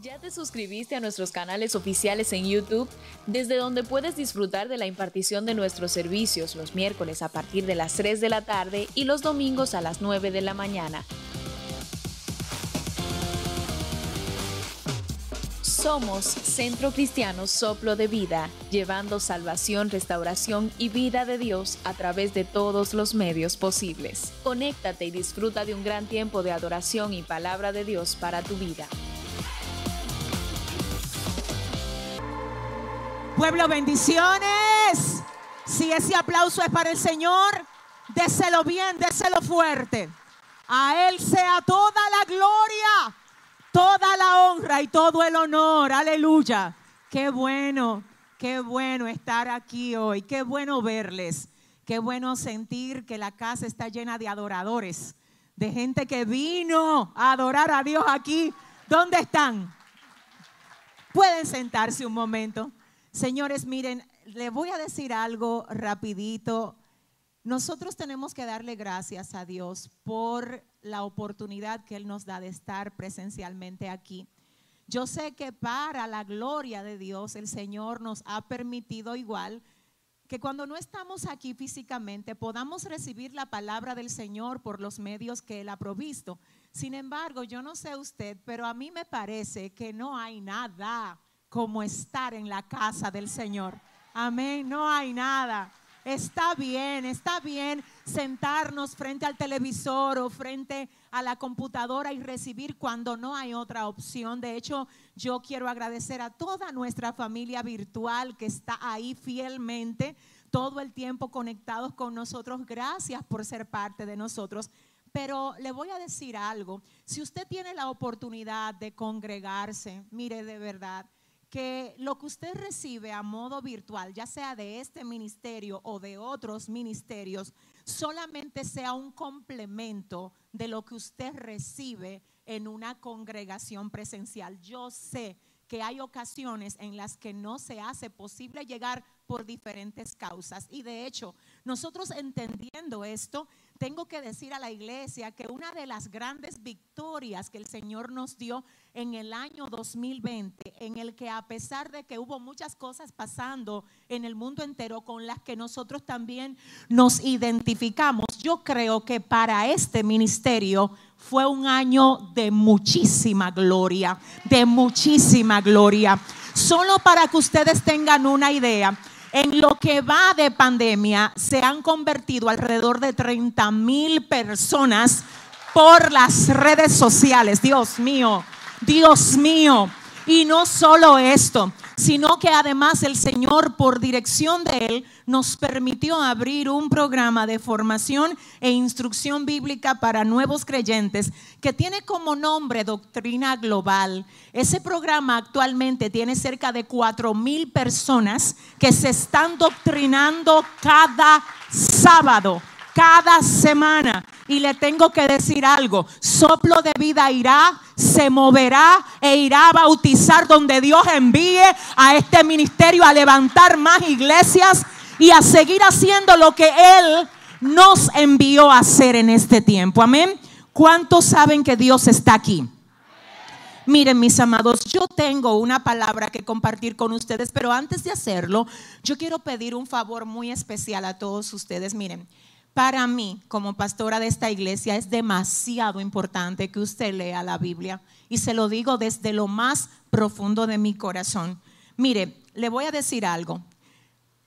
¿Ya te suscribiste a nuestros canales oficiales en YouTube, desde donde puedes disfrutar de la impartición de nuestros servicios los miércoles a partir de las 3 de la tarde y los domingos a las 9 de la mañana? Somos Centro Cristiano Soplo de Vida, llevando salvación, restauración y vida de Dios a través de todos los medios posibles. Conéctate y disfruta de un gran tiempo de adoración y palabra de Dios para tu vida. Pueblo, bendiciones. Si ese aplauso es para el Señor, déselo bien, déselo fuerte. A Él sea toda la gloria, toda la honra y todo el honor. Aleluya. Qué bueno, qué bueno estar aquí hoy. Qué bueno verles. Qué bueno sentir que la casa está llena de adoradores, de gente que vino a adorar a Dios aquí. ¿Dónde están? Pueden sentarse un momento. Señores, miren, le voy a decir algo rapidito. Nosotros tenemos que darle gracias a Dios por la oportunidad que Él nos da de estar presencialmente aquí. Yo sé que para la gloria de Dios el Señor nos ha permitido igual que cuando no estamos aquí físicamente podamos recibir la palabra del Señor por los medios que Él ha provisto. Sin embargo, yo no sé usted, pero a mí me parece que no hay nada como estar en la casa del Señor. Amén, no hay nada. Está bien, está bien sentarnos frente al televisor o frente a la computadora y recibir cuando no hay otra opción. De hecho, yo quiero agradecer a toda nuestra familia virtual que está ahí fielmente todo el tiempo conectados con nosotros. Gracias por ser parte de nosotros. Pero le voy a decir algo. Si usted tiene la oportunidad de congregarse, mire de verdad, que lo que usted recibe a modo virtual, ya sea de este ministerio o de otros ministerios, solamente sea un complemento de lo que usted recibe en una congregación presencial. Yo sé que hay ocasiones en las que no se hace posible llegar por diferentes causas. Y de hecho, nosotros entendiendo esto, tengo que decir a la iglesia que una de las grandes victorias que el Señor nos dio en el año 2020, en el que a pesar de que hubo muchas cosas pasando en el mundo entero con las que nosotros también nos identificamos, yo creo que para este ministerio fue un año de muchísima gloria, de muchísima gloria. Solo para que ustedes tengan una idea, en lo que va de pandemia, se han convertido alrededor de 30 mil personas por las redes sociales. Dios mío, Dios mío. Y no solo esto, sino que además el Señor, por dirección de Él, nos permitió abrir un programa de formación e instrucción bíblica para nuevos creyentes que tiene como nombre Doctrina Global. Ese programa actualmente tiene cerca de cuatro mil personas que se están doctrinando cada sábado cada semana. Y le tengo que decir algo, soplo de vida irá, se moverá e irá a bautizar donde Dios envíe a este ministerio a levantar más iglesias y a seguir haciendo lo que Él nos envió a hacer en este tiempo. Amén. ¿Cuántos saben que Dios está aquí? Miren, mis amados, yo tengo una palabra que compartir con ustedes, pero antes de hacerlo, yo quiero pedir un favor muy especial a todos ustedes. Miren, para mí, como pastora de esta iglesia, es demasiado importante que usted lea la Biblia. Y se lo digo desde lo más profundo de mi corazón. Mire, le voy a decir algo.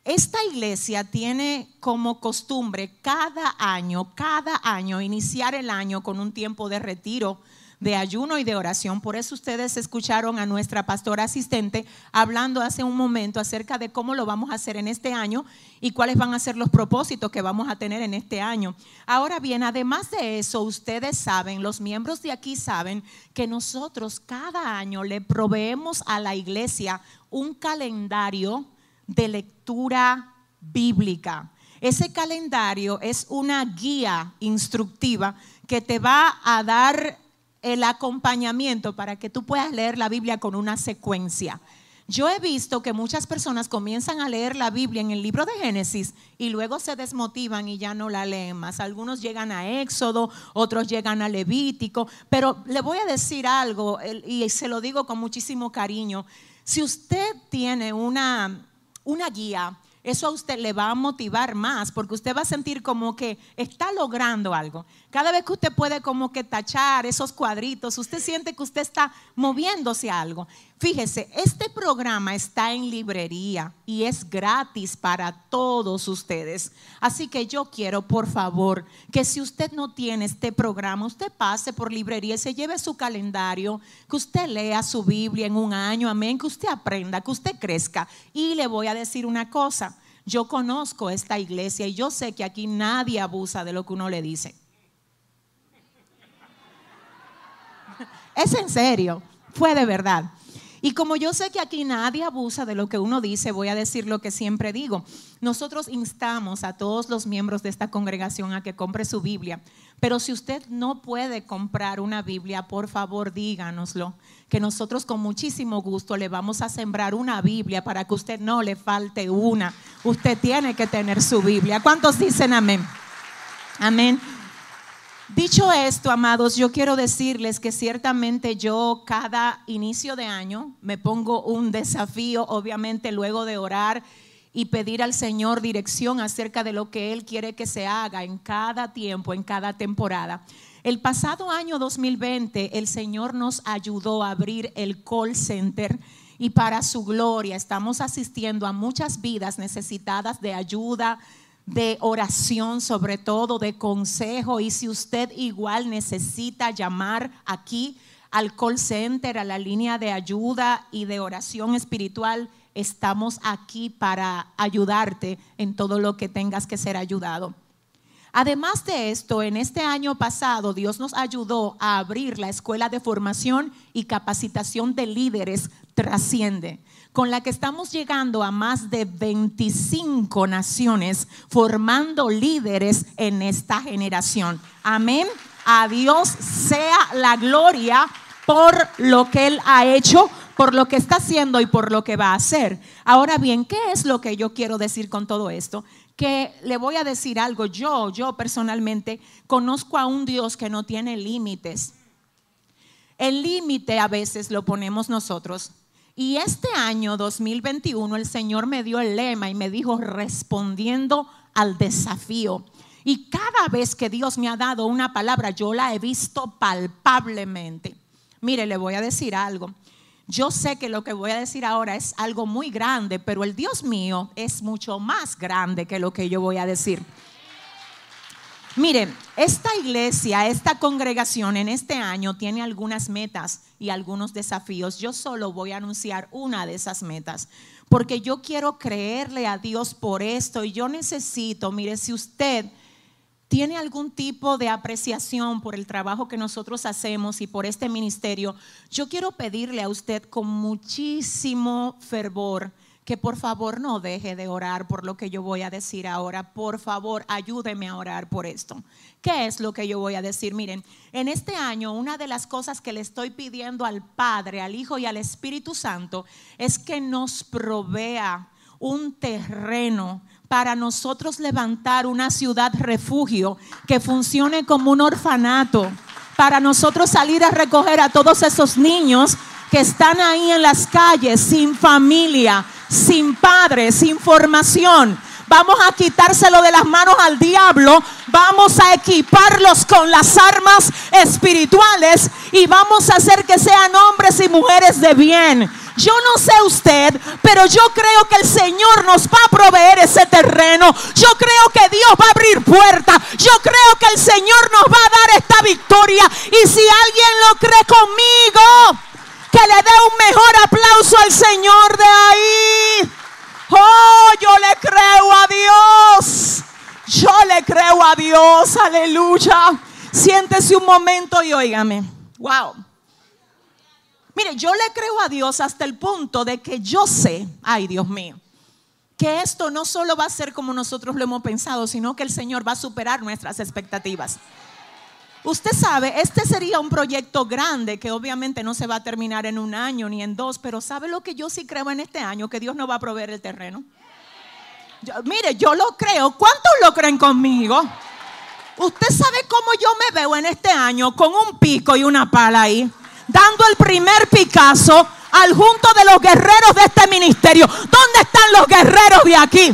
Esta iglesia tiene como costumbre cada año, cada año, iniciar el año con un tiempo de retiro de ayuno y de oración. Por eso ustedes escucharon a nuestra pastora asistente hablando hace un momento acerca de cómo lo vamos a hacer en este año y cuáles van a ser los propósitos que vamos a tener en este año. Ahora bien, además de eso, ustedes saben, los miembros de aquí saben que nosotros cada año le proveemos a la iglesia un calendario de lectura bíblica. Ese calendario es una guía instructiva que te va a dar el acompañamiento para que tú puedas leer la Biblia con una secuencia. Yo he visto que muchas personas comienzan a leer la Biblia en el libro de Génesis y luego se desmotivan y ya no la leen más. Algunos llegan a Éxodo, otros llegan a Levítico, pero le voy a decir algo y se lo digo con muchísimo cariño. Si usted tiene una, una guía, eso a usted le va a motivar más porque usted va a sentir como que está logrando algo. Cada vez que usted puede como que tachar esos cuadritos, usted siente que usted está moviéndose a algo. Fíjese, este programa está en librería y es gratis para todos ustedes. Así que yo quiero, por favor, que si usted no tiene este programa, usted pase por librería y se lleve su calendario, que usted lea su Biblia en un año, amén, que usted aprenda, que usted crezca. Y le voy a decir una cosa, yo conozco esta iglesia y yo sé que aquí nadie abusa de lo que uno le dice. Es en serio, fue de verdad. Y como yo sé que aquí nadie abusa de lo que uno dice, voy a decir lo que siempre digo. Nosotros instamos a todos los miembros de esta congregación a que compre su Biblia. Pero si usted no puede comprar una Biblia, por favor díganoslo, que nosotros con muchísimo gusto le vamos a sembrar una Biblia para que usted no le falte una. Usted tiene que tener su Biblia. ¿Cuántos dicen amén? Amén. Dicho esto, amados, yo quiero decirles que ciertamente yo cada inicio de año me pongo un desafío, obviamente luego de orar y pedir al Señor dirección acerca de lo que Él quiere que se haga en cada tiempo, en cada temporada. El pasado año 2020 el Señor nos ayudó a abrir el call center y para su gloria estamos asistiendo a muchas vidas necesitadas de ayuda, de oración, sobre todo de consejo. Y si usted igual necesita llamar aquí al call center, a la línea de ayuda y de oración espiritual, estamos aquí para ayudarte en todo lo que tengas que ser ayudado. Además de esto, en este año pasado Dios nos ayudó a abrir la escuela de formación y capacitación de líderes Trasciende con la que estamos llegando a más de 25 naciones formando líderes en esta generación. Amén. A Dios sea la gloria por lo que Él ha hecho, por lo que está haciendo y por lo que va a hacer. Ahora bien, ¿qué es lo que yo quiero decir con todo esto? Que le voy a decir algo, yo, yo personalmente conozco a un Dios que no tiene límites. El límite a veces lo ponemos nosotros y este año 2021 el Señor me dio el lema y me dijo respondiendo al desafío. Y cada vez que Dios me ha dado una palabra, yo la he visto palpablemente. Mire, le voy a decir algo. Yo sé que lo que voy a decir ahora es algo muy grande, pero el Dios mío es mucho más grande que lo que yo voy a decir. Miren, esta iglesia, esta congregación en este año tiene algunas metas y algunos desafíos. Yo solo voy a anunciar una de esas metas, porque yo quiero creerle a Dios por esto y yo necesito, mire, si usted tiene algún tipo de apreciación por el trabajo que nosotros hacemos y por este ministerio, yo quiero pedirle a usted con muchísimo fervor que por favor no deje de orar por lo que yo voy a decir ahora. Por favor, ayúdeme a orar por esto. ¿Qué es lo que yo voy a decir? Miren, en este año una de las cosas que le estoy pidiendo al Padre, al Hijo y al Espíritu Santo es que nos provea un terreno para nosotros levantar una ciudad refugio que funcione como un orfanato, para nosotros salir a recoger a todos esos niños que están ahí en las calles sin familia, sin padre, sin formación. Vamos a quitárselo de las manos al diablo. Vamos a equiparlos con las armas espirituales y vamos a hacer que sean hombres y mujeres de bien. Yo no sé usted, pero yo creo que el Señor nos va a proveer ese terreno. Yo creo que Dios va a abrir puertas. Yo creo que el Señor nos va a dar esta victoria. Y si alguien lo cree conmigo, que le dé un mejor aplauso al Señor de ahí. Oh, yo le creo a Dios. Yo le creo a Dios. Aleluya. Siéntese un momento y óigame. Wow. Mire, yo le creo a Dios hasta el punto de que yo sé, ay Dios mío, que esto no solo va a ser como nosotros lo hemos pensado, sino que el Señor va a superar nuestras expectativas. Usted sabe, este sería un proyecto grande que obviamente no se va a terminar en un año ni en dos, pero ¿sabe lo que yo sí creo en este año? Que Dios no va a proveer el terreno. mire, yo lo creo. ¿Cuántos lo creen conmigo? Usted sabe cómo yo me veo en este año con un pico y una pala ahí, dando el primer Picasso al junto de los guerreros de este ministerio. ¿Dónde están los guerreros de aquí?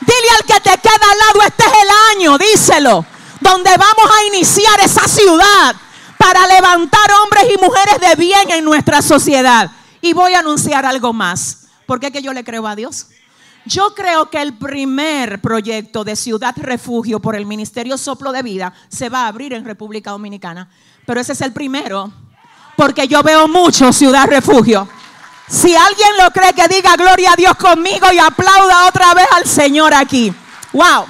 Dile al que te queda al lado, este es el año, díselo donde vamos a iniciar esa ciudad para levantar hombres y mujeres de bien en nuestra sociedad. Y voy a anunciar algo más, porque es que yo le creo a Dios. Yo creo que el primer proyecto de ciudad refugio por el Ministerio Soplo de Vida se va a abrir en República Dominicana. Pero ese es el primero, porque yo veo mucho ciudad refugio. Si alguien lo cree, que diga gloria a Dios conmigo y aplauda otra vez al Señor aquí. ¡Wow!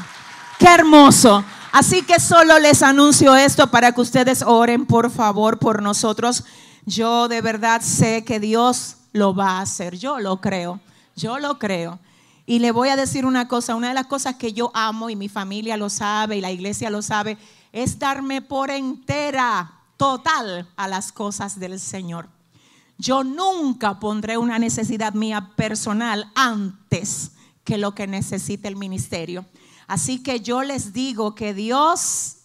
¡Qué hermoso! Así que solo les anuncio esto para que ustedes oren, por favor, por nosotros. Yo de verdad sé que Dios lo va a hacer. Yo lo creo. Yo lo creo. Y le voy a decir una cosa, una de las cosas que yo amo y mi familia lo sabe y la iglesia lo sabe, es darme por entera, total a las cosas del Señor. Yo nunca pondré una necesidad mía personal antes que lo que necesite el ministerio. Así que yo les digo que Dios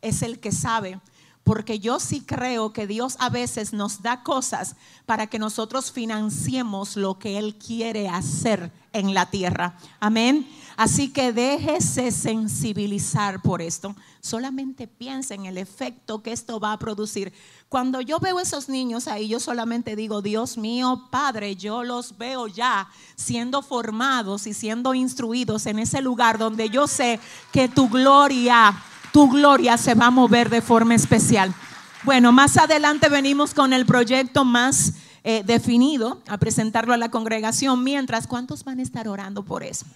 es el que sabe, porque yo sí creo que Dios a veces nos da cosas para que nosotros financiemos lo que Él quiere hacer en la tierra. Amén. Así que déjese sensibilizar por esto. Solamente piensa en el efecto que esto va a producir. Cuando yo veo esos niños ahí, yo solamente digo, Dios mío, Padre, yo los veo ya siendo formados y siendo instruidos en ese lugar donde yo sé que tu gloria, tu gloria se va a mover de forma especial. Bueno, más adelante venimos con el proyecto más eh, definido a presentarlo a la congregación. Mientras, ¿cuántos van a estar orando por eso?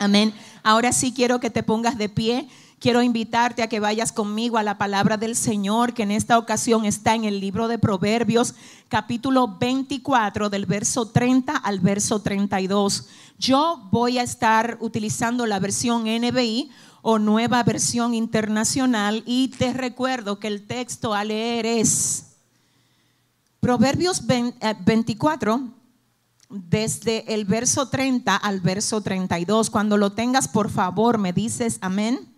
Amén. Ahora sí quiero que te pongas de pie. Quiero invitarte a que vayas conmigo a la palabra del Señor, que en esta ocasión está en el libro de Proverbios, capítulo 24, del verso 30 al verso 32. Yo voy a estar utilizando la versión NBI o nueva versión internacional y te recuerdo que el texto a leer es Proverbios 24, desde el verso 30 al verso 32. Cuando lo tengas, por favor, me dices amén.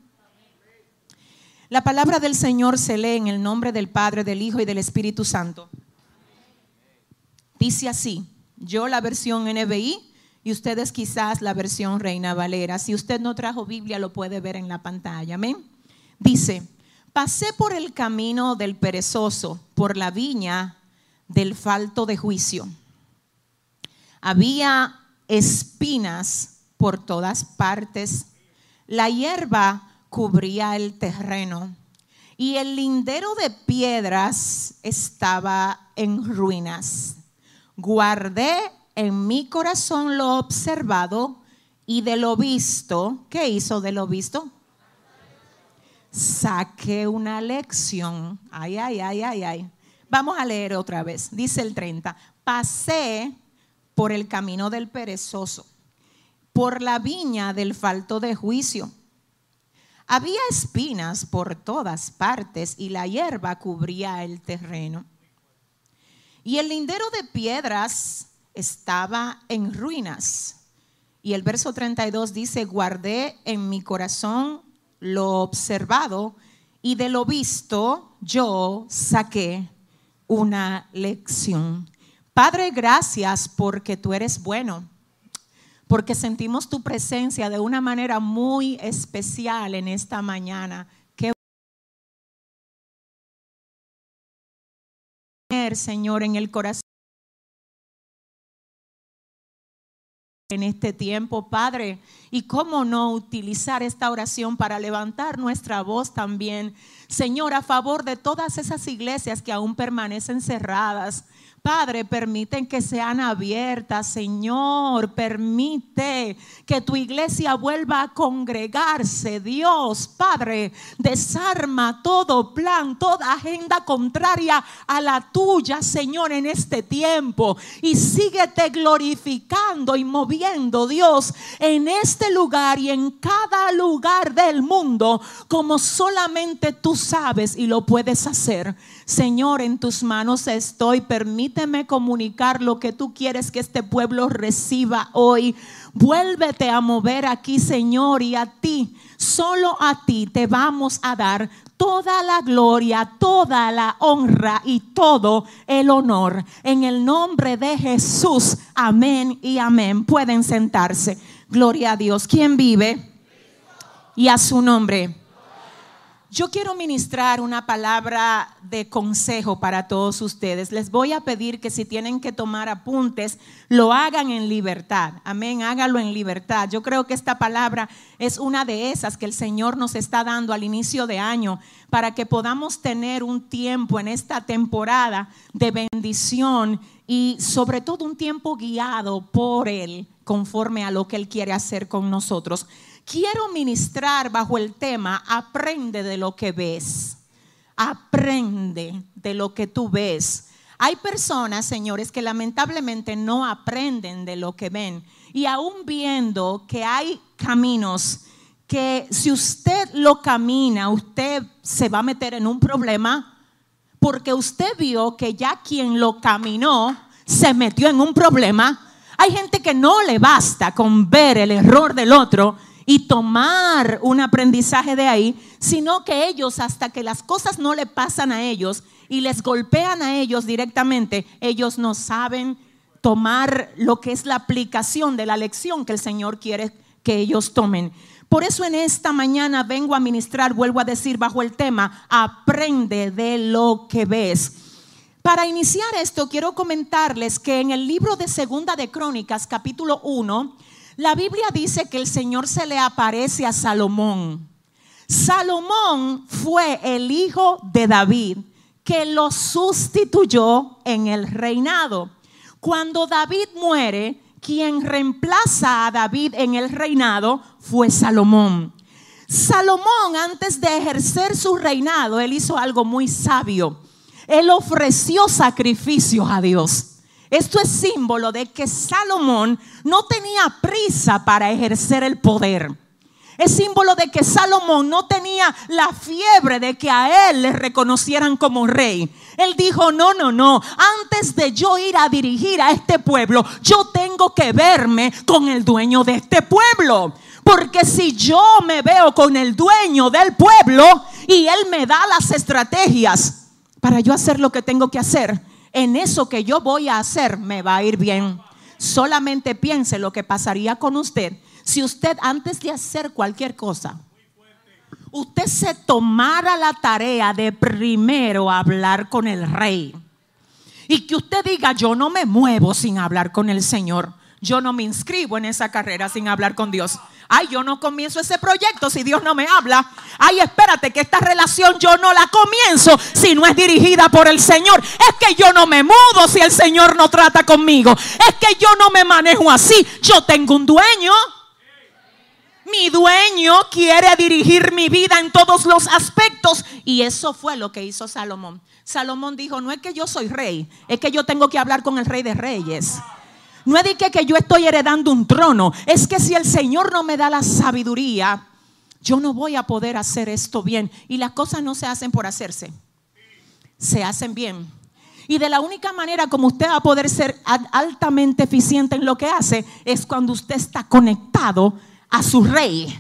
La palabra del Señor se lee en el nombre del Padre, del Hijo y del Espíritu Santo. Dice así, yo la versión NBI y ustedes quizás la versión Reina Valera. Si usted no trajo Biblia, lo puede ver en la pantalla. Amén. Dice, pasé por el camino del perezoso, por la viña del falto de juicio había espinas por todas partes. La hierba cubría el terreno y el lindero de piedras estaba en ruinas. Guardé en mi corazón lo observado y de lo visto, ¿qué hizo de lo visto? Saqué una lección. Ay, ay, ay, ay, ay. Vamos a leer otra vez. Dice el 30. Pasé por el camino del perezoso, por la viña del falto de juicio. Había espinas por todas partes y la hierba cubría el terreno. Y el lindero de piedras estaba en ruinas. Y el verso 32 dice, guardé en mi corazón lo observado y de lo visto yo saqué una lección. Padre, gracias porque tú eres bueno, porque sentimos tu presencia de una manera muy especial en esta mañana. Que Señor, en el corazón. en este tiempo, Padre. Y cómo no utilizar esta oración para levantar nuestra voz también, Señor, a favor de todas esas iglesias que aún permanecen cerradas, Padre, permiten que sean abiertas, Señor, permite que tu iglesia vuelva a congregarse. Dios, Padre, desarma todo plan, toda agenda contraria a la tuya, Señor, en este tiempo. Y síguete glorificando y moviendo, Dios, en este lugar y en cada lugar del mundo, como solamente tú sabes y lo puedes hacer. Señor, en tus manos estoy. Permíteme comunicar lo que tú quieres que este pueblo reciba hoy. Vuélvete a mover aquí, Señor, y a ti, solo a ti te vamos a dar toda la gloria, toda la honra y todo el honor. En el nombre de Jesús, amén y amén. Pueden sentarse. Gloria a Dios. ¿Quién vive? Y a su nombre. Yo quiero ministrar una palabra de consejo para todos ustedes. Les voy a pedir que si tienen que tomar apuntes, lo hagan en libertad. Amén, hágalo en libertad. Yo creo que esta palabra es una de esas que el Señor nos está dando al inicio de año para que podamos tener un tiempo en esta temporada de bendición y sobre todo un tiempo guiado por Él conforme a lo que Él quiere hacer con nosotros. Quiero ministrar bajo el tema, aprende de lo que ves. Aprende de lo que tú ves. Hay personas, señores, que lamentablemente no aprenden de lo que ven. Y aún viendo que hay caminos que si usted lo camina, usted se va a meter en un problema porque usted vio que ya quien lo caminó se metió en un problema. Hay gente que no le basta con ver el error del otro y tomar un aprendizaje de ahí, sino que ellos, hasta que las cosas no le pasan a ellos y les golpean a ellos directamente, ellos no saben tomar lo que es la aplicación de la lección que el Señor quiere que ellos tomen. Por eso en esta mañana vengo a ministrar, vuelvo a decir bajo el tema, aprende de lo que ves. Para iniciar esto, quiero comentarles que en el libro de Segunda de Crónicas, capítulo 1, la Biblia dice que el Señor se le aparece a Salomón. Salomón fue el hijo de David que lo sustituyó en el reinado. Cuando David muere, quien reemplaza a David en el reinado fue Salomón. Salomón, antes de ejercer su reinado, él hizo algo muy sabio. Él ofreció sacrificios a Dios. Esto es símbolo de que Salomón no tenía prisa para ejercer el poder. Es símbolo de que Salomón no tenía la fiebre de que a él le reconocieran como rey. Él dijo, no, no, no, antes de yo ir a dirigir a este pueblo, yo tengo que verme con el dueño de este pueblo. Porque si yo me veo con el dueño del pueblo y él me da las estrategias para yo hacer lo que tengo que hacer, en eso que yo voy a hacer me va a ir bien. Solamente piense lo que pasaría con usted si usted antes de hacer cualquier cosa, usted se tomara la tarea de primero hablar con el rey. Y que usted diga, yo no me muevo sin hablar con el Señor. Yo no me inscribo en esa carrera sin hablar con Dios. Ay, yo no comienzo ese proyecto si Dios no me habla. Ay, espérate que esta relación yo no la comienzo si no es dirigida por el Señor. Es que yo no me mudo si el Señor no trata conmigo. Es que yo no me manejo así. Yo tengo un dueño. Mi dueño quiere dirigir mi vida en todos los aspectos. Y eso fue lo que hizo Salomón. Salomón dijo, no es que yo soy rey, es que yo tengo que hablar con el rey de reyes. No es de que, que yo estoy heredando un trono. Es que si el Señor no me da la sabiduría, yo no voy a poder hacer esto bien. Y las cosas no se hacen por hacerse. Se hacen bien. Y de la única manera como usted va a poder ser altamente eficiente en lo que hace es cuando usted está conectado a su rey.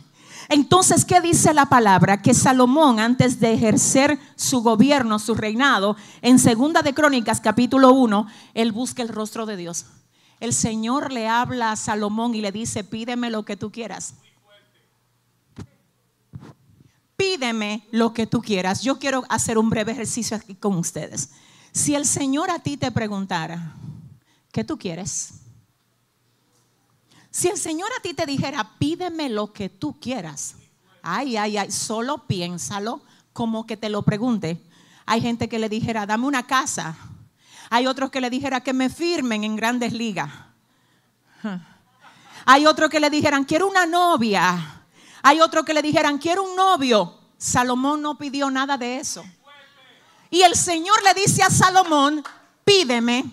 Entonces, ¿qué dice la palabra? Que Salomón, antes de ejercer su gobierno, su reinado, en Segunda de Crónicas, capítulo 1, él busca el rostro de Dios el Señor le habla a Salomón y le dice, pídeme lo que tú quieras. Pídeme lo que tú quieras. Yo quiero hacer un breve ejercicio aquí con ustedes. Si el Señor a ti te preguntara, ¿qué tú quieres? Si el Señor a ti te dijera, pídeme lo que tú quieras. Ay, ay, ay, solo piénsalo como que te lo pregunte. Hay gente que le dijera, dame una casa. Hay otros que le dijera que me firmen en grandes ligas. Hay otros que le dijeran, quiero una novia. Hay otros que le dijeran, quiero un novio. Salomón no pidió nada de eso. Y el Señor le dice a Salomón, pídeme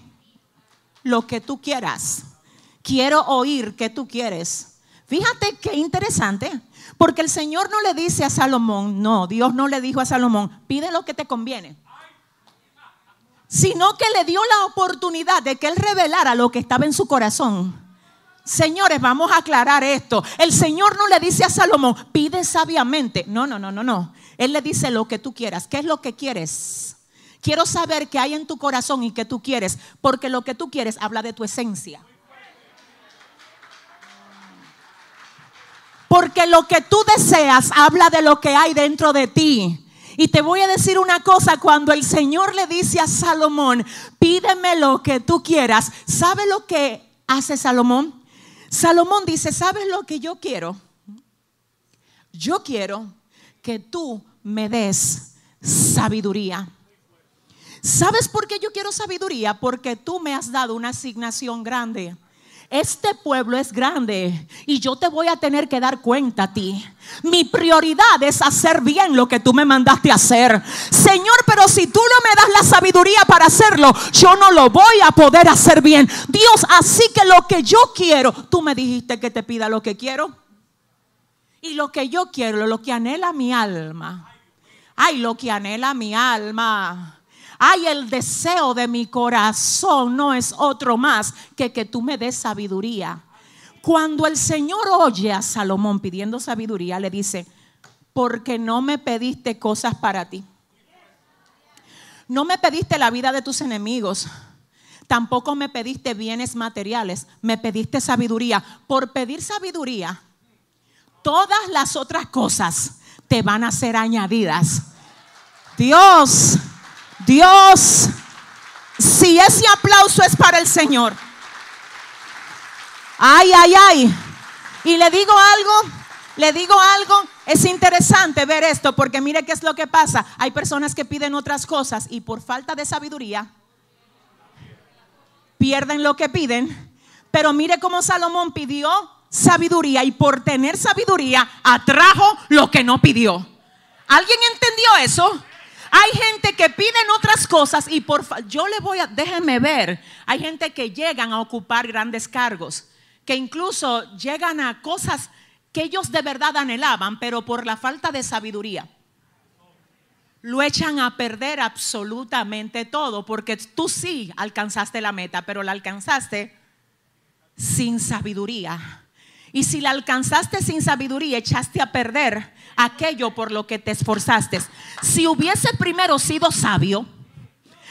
lo que tú quieras. Quiero oír que tú quieres. Fíjate qué interesante. Porque el Señor no le dice a Salomón, no, Dios no le dijo a Salomón, pide lo que te conviene. Sino que le dio la oportunidad de que él revelara lo que estaba en su corazón. Señores, vamos a aclarar esto. El Señor no le dice a Salomón, pide sabiamente. No, no, no, no, no. Él le dice lo que tú quieras. ¿Qué es lo que quieres? Quiero saber qué hay en tu corazón y qué tú quieres, porque lo que tú quieres habla de tu esencia. Porque lo que tú deseas habla de lo que hay dentro de ti. Y te voy a decir una cosa, cuando el Señor le dice a Salomón, pídeme lo que tú quieras, ¿sabe lo que hace Salomón? Salomón dice, ¿sabes lo que yo quiero? Yo quiero que tú me des sabiduría. ¿Sabes por qué yo quiero sabiduría? Porque tú me has dado una asignación grande este pueblo es grande y yo te voy a tener que dar cuenta a ti. Mi prioridad es hacer bien lo que tú me mandaste hacer. Señor, pero si tú no me das la sabiduría para hacerlo, yo no lo voy a poder hacer bien. Dios, así que lo que yo quiero, tú me dijiste que te pida lo que quiero. Y lo que yo quiero, lo que anhela mi alma. Ay, lo que anhela mi alma Ay, el deseo de mi corazón no es otro más que que tú me des sabiduría. Cuando el Señor oye a Salomón pidiendo sabiduría, le dice, porque no me pediste cosas para ti. No me pediste la vida de tus enemigos. Tampoco me pediste bienes materiales. Me pediste sabiduría. Por pedir sabiduría, todas las otras cosas te van a ser añadidas. Dios Dios, si ese aplauso es para el Señor. Ay, ay, ay. Y le digo algo, le digo algo, es interesante ver esto porque mire qué es lo que pasa. Hay personas que piden otras cosas y por falta de sabiduría pierden lo que piden. Pero mire cómo Salomón pidió sabiduría y por tener sabiduría atrajo lo que no pidió. ¿Alguien entendió eso? Hay gente que piden otras cosas y por yo le voy a, déjenme ver, hay gente que llegan a ocupar grandes cargos, que incluso llegan a cosas que ellos de verdad anhelaban, pero por la falta de sabiduría lo echan a perder absolutamente todo, porque tú sí alcanzaste la meta, pero la alcanzaste sin sabiduría. Y si la alcanzaste sin sabiduría, echaste a perder aquello por lo que te esforzaste. Si hubiese primero sido sabio,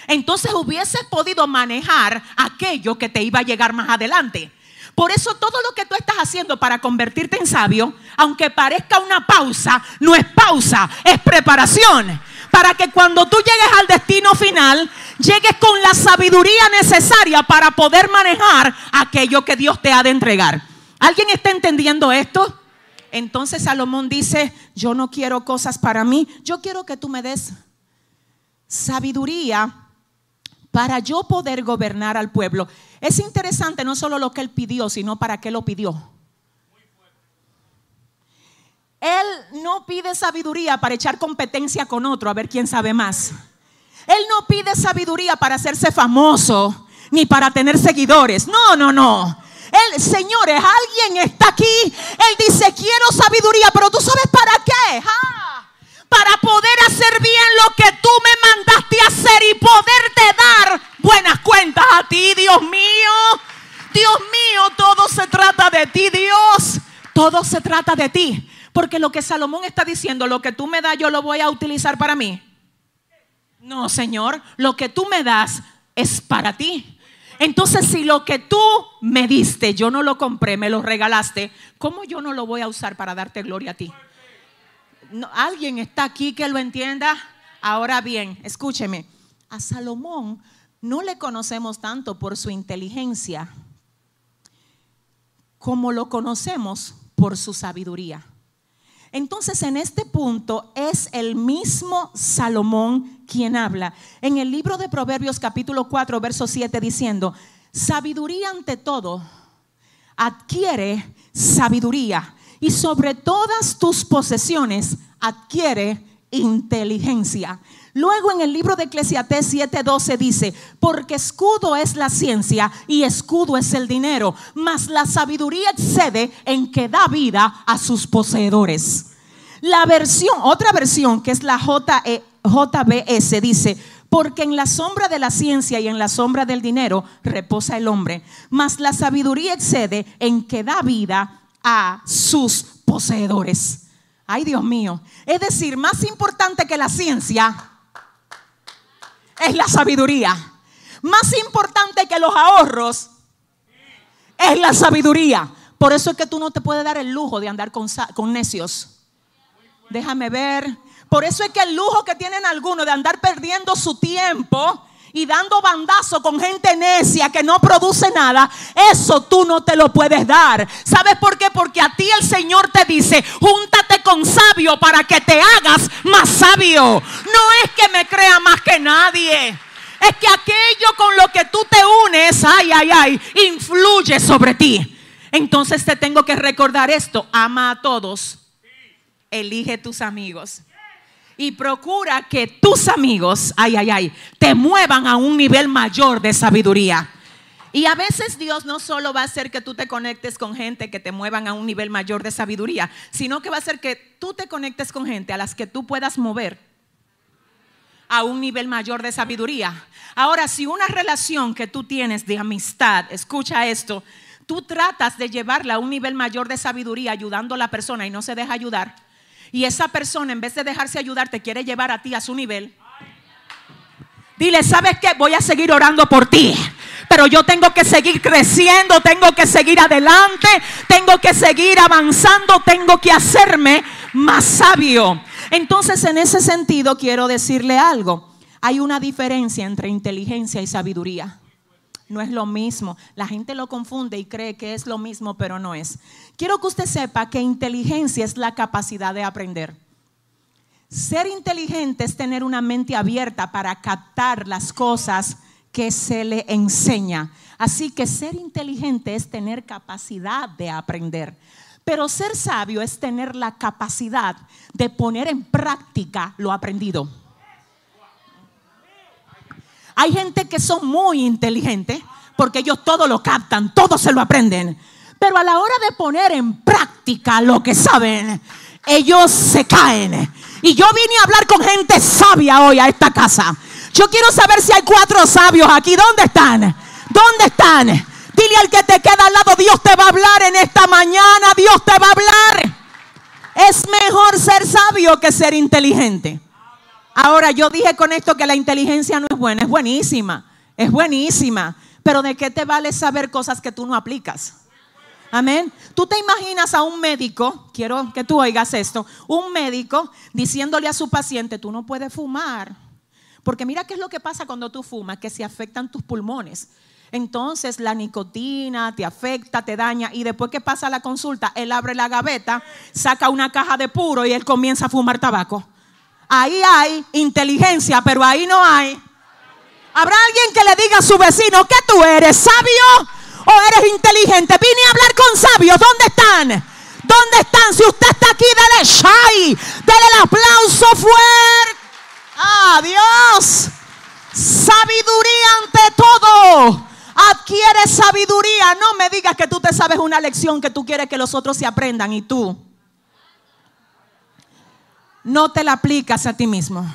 entonces hubieses podido manejar aquello que te iba a llegar más adelante. Por eso todo lo que tú estás haciendo para convertirte en sabio, aunque parezca una pausa, no es pausa, es preparación. Para que cuando tú llegues al destino final, llegues con la sabiduría necesaria para poder manejar aquello que Dios te ha de entregar. ¿Alguien está entendiendo esto? Entonces Salomón dice, yo no quiero cosas para mí, yo quiero que tú me des sabiduría para yo poder gobernar al pueblo. Es interesante no solo lo que él pidió, sino para qué lo pidió. Él no pide sabiduría para echar competencia con otro, a ver quién sabe más. Él no pide sabiduría para hacerse famoso, ni para tener seguidores. No, no, no. Él, señores, alguien está aquí. Él dice, quiero sabiduría, pero tú sabes para qué. Para poder hacer bien lo que tú me mandaste hacer y poderte dar buenas cuentas a ti, Dios mío. Dios mío, todo se trata de ti, Dios. Todo se trata de ti. Porque lo que Salomón está diciendo, lo que tú me das, yo lo voy a utilizar para mí. No, Señor, lo que tú me das es para ti. Entonces, si lo que tú me diste, yo no lo compré, me lo regalaste, ¿cómo yo no lo voy a usar para darte gloria a ti? ¿Alguien está aquí que lo entienda? Ahora bien, escúcheme, a Salomón no le conocemos tanto por su inteligencia como lo conocemos por su sabiduría. Entonces en este punto es el mismo Salomón quien habla. En el libro de Proverbios capítulo 4, verso 7 diciendo, sabiduría ante todo, adquiere sabiduría y sobre todas tus posesiones adquiere inteligencia. Luego en el libro de Eclesiastés 7:12 dice, porque escudo es la ciencia y escudo es el dinero, mas la sabiduría excede en que da vida a sus poseedores. La versión, otra versión que es la JBS dice, porque en la sombra de la ciencia y en la sombra del dinero reposa el hombre, mas la sabiduría excede en que da vida a sus poseedores. Ay, Dios mío. Es decir, más importante que la ciencia es la sabiduría. Más importante que los ahorros es la sabiduría. Por eso es que tú no te puedes dar el lujo de andar con, con necios. Déjame ver. Por eso es que el lujo que tienen algunos de andar perdiendo su tiempo y dando bandazo con gente necia que no produce nada, eso tú no te lo puedes dar. ¿Sabes por qué? Porque a ti el Señor te dice, júntate con sabio para que te hagas más sabio. No es que me crea más que nadie. Es que aquello con lo que tú te unes, ay, ay, ay, influye sobre ti. Entonces te tengo que recordar esto, ama a todos, elige tus amigos y procura que tus amigos, ay, ay, ay, te muevan a un nivel mayor de sabiduría. Y a veces Dios no solo va a hacer que tú te conectes con gente que te muevan a un nivel mayor de sabiduría, sino que va a hacer que tú te conectes con gente a las que tú puedas mover a un nivel mayor de sabiduría. Ahora, si una relación que tú tienes de amistad, escucha esto, tú tratas de llevarla a un nivel mayor de sabiduría ayudando a la persona y no se deja ayudar, y esa persona en vez de dejarse ayudar te quiere llevar a ti a su nivel, dile, ¿sabes qué? Voy a seguir orando por ti. Pero yo tengo que seguir creciendo, tengo que seguir adelante, tengo que seguir avanzando, tengo que hacerme más sabio. Entonces, en ese sentido, quiero decirle algo. Hay una diferencia entre inteligencia y sabiduría. No es lo mismo. La gente lo confunde y cree que es lo mismo, pero no es. Quiero que usted sepa que inteligencia es la capacidad de aprender. Ser inteligente es tener una mente abierta para captar las cosas que se le enseña. Así que ser inteligente es tener capacidad de aprender. Pero ser sabio es tener la capacidad de poner en práctica lo aprendido. Hay gente que son muy inteligentes porque ellos todo lo captan, todo se lo aprenden. Pero a la hora de poner en práctica lo que saben, ellos se caen. Y yo vine a hablar con gente sabia hoy a esta casa. Yo quiero saber si hay cuatro sabios aquí. ¿Dónde están? ¿Dónde están? Dile al que te queda al lado, Dios te va a hablar en esta mañana, Dios te va a hablar. Es mejor ser sabio que ser inteligente. Ahora, yo dije con esto que la inteligencia no es buena, es buenísima, es buenísima. Pero ¿de qué te vale saber cosas que tú no aplicas? Amén. Tú te imaginas a un médico, quiero que tú oigas esto, un médico diciéndole a su paciente, tú no puedes fumar. Porque mira qué es lo que pasa cuando tú fumas, que se afectan tus pulmones. Entonces la nicotina te afecta, te daña y después que pasa la consulta, él abre la gaveta, saca una caja de puro y él comienza a fumar tabaco. Ahí hay inteligencia, pero ahí no hay. ¿Habrá alguien que le diga a su vecino que tú eres sabio o eres inteligente? Vine a hablar con sabios. ¿Dónde están? ¿Dónde están? Si usted está aquí, dale shy. Dale el aplauso fuerte. Adiós. Sabiduría ante todo. Adquiere sabiduría. No me digas que tú te sabes una lección que tú quieres que los otros se aprendan y tú no te la aplicas a ti mismo.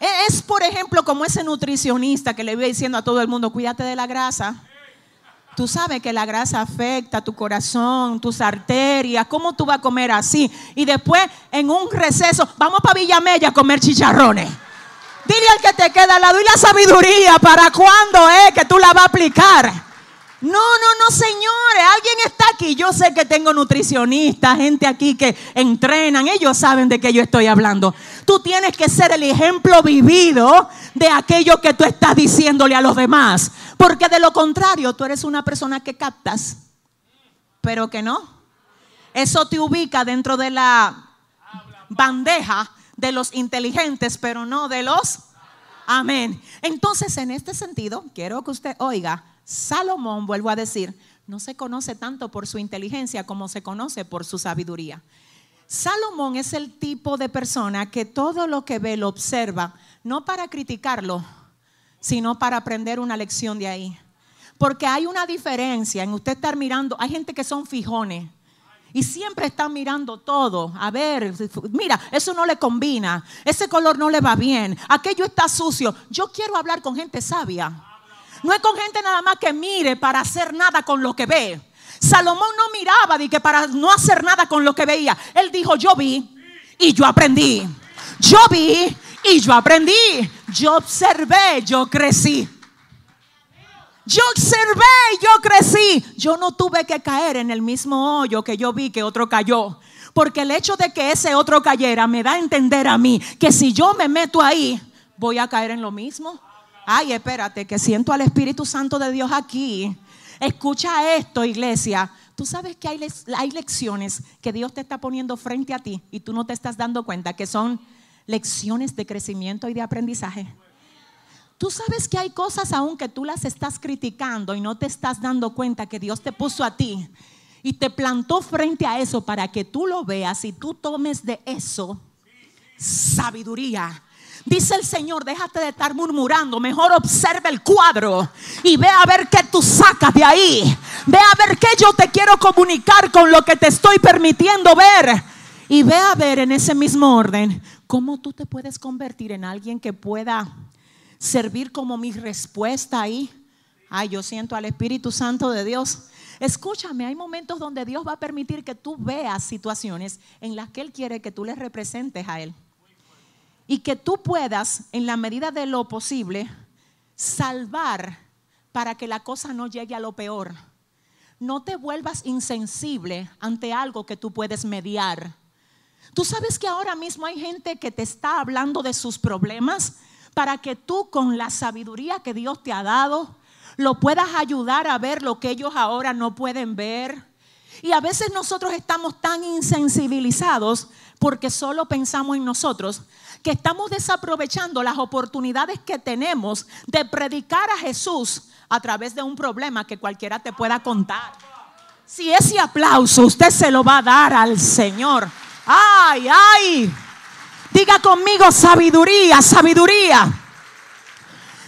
E-, es, por ejemplo, como ese nutricionista que le iba diciendo a todo el mundo, cuídate de la grasa. Tú sabes que la grasa afecta tu corazón, tus arterias. ¿Cómo tú vas a comer así? Y después, en un receso, vamos para Villamella a comer chicharrones. Dile al que te queda al lado y la sabiduría para cuándo es que tú la vas a aplicar. No, no, no, señores. Alguien está aquí. Yo sé que tengo nutricionistas, gente aquí que entrenan. Ellos saben de qué yo estoy hablando. Tú tienes que ser el ejemplo vivido de aquello que tú estás diciéndole a los demás. Porque de lo contrario, tú eres una persona que captas, pero que no. Eso te ubica dentro de la bandeja de los inteligentes, pero no de los... Amén. Entonces, en este sentido, quiero que usted oiga Salomón, vuelvo a decir, no se conoce tanto por su inteligencia como se conoce por su sabiduría. Salomón es el tipo de persona que todo lo que ve lo observa, no para criticarlo, sino para aprender una lección de ahí. Porque hay una diferencia en usted estar mirando, hay gente que son fijones. Y siempre están mirando todo. A ver, mira, eso no le combina. Ese color no le va bien. Aquello está sucio. Yo quiero hablar con gente sabia. No es con gente nada más que mire para hacer nada con lo que ve. Salomón no miraba de que para no hacer nada con lo que veía. Él dijo, yo vi y yo aprendí. Yo vi y yo aprendí. Yo observé, yo crecí. Yo observé yo crecí. Yo no tuve que caer en el mismo hoyo que yo vi que otro cayó. Porque el hecho de que ese otro cayera me da a entender a mí que si yo me meto ahí, voy a caer en lo mismo. Ay, espérate, que siento al Espíritu Santo de Dios aquí. Escucha esto, iglesia. Tú sabes que hay, lecciones que Dios te está poniendo frente a ti y tú no te estás dando cuenta que son lecciones de crecimiento y de aprendizaje. Tú sabes que hay cosas aún que tú las estás criticando y no te estás dando cuenta que Dios te puso a ti y te plantó frente a eso para que tú lo veas y tú tomes de eso sabiduría. Dice el Señor, déjate de estar murmurando, mejor observa el cuadro y ve a ver qué tú sacas de ahí. Ve a ver qué yo te quiero comunicar con lo que te estoy permitiendo ver. Y ve a ver en ese mismo orden cómo tú te puedes convertir en alguien que pueda servir como mi respuesta ahí. Ay, yo siento al Espíritu Santo de Dios. Escúchame, hay momentos donde Dios va a permitir que tú veas situaciones en las que Él quiere que tú le representes a Él. Y que tú puedas, en la medida de lo posible, salvar para que la cosa no llegue a lo peor. No te vuelvas insensible ante algo que tú puedes mediar. Tú sabes que ahora mismo hay gente que te está hablando de sus problemas para que tú con la sabiduría que Dios te ha dado, lo puedas ayudar a ver lo que ellos ahora no pueden ver. Y a veces nosotros estamos tan insensibilizados porque solo pensamos en nosotros que estamos desaprovechando las oportunidades que tenemos de predicar a Jesús a través de un problema que cualquiera te pueda contar. Si ese aplauso usted se lo va a dar al Señor. Ay, ay. Diga conmigo sabiduría, sabiduría.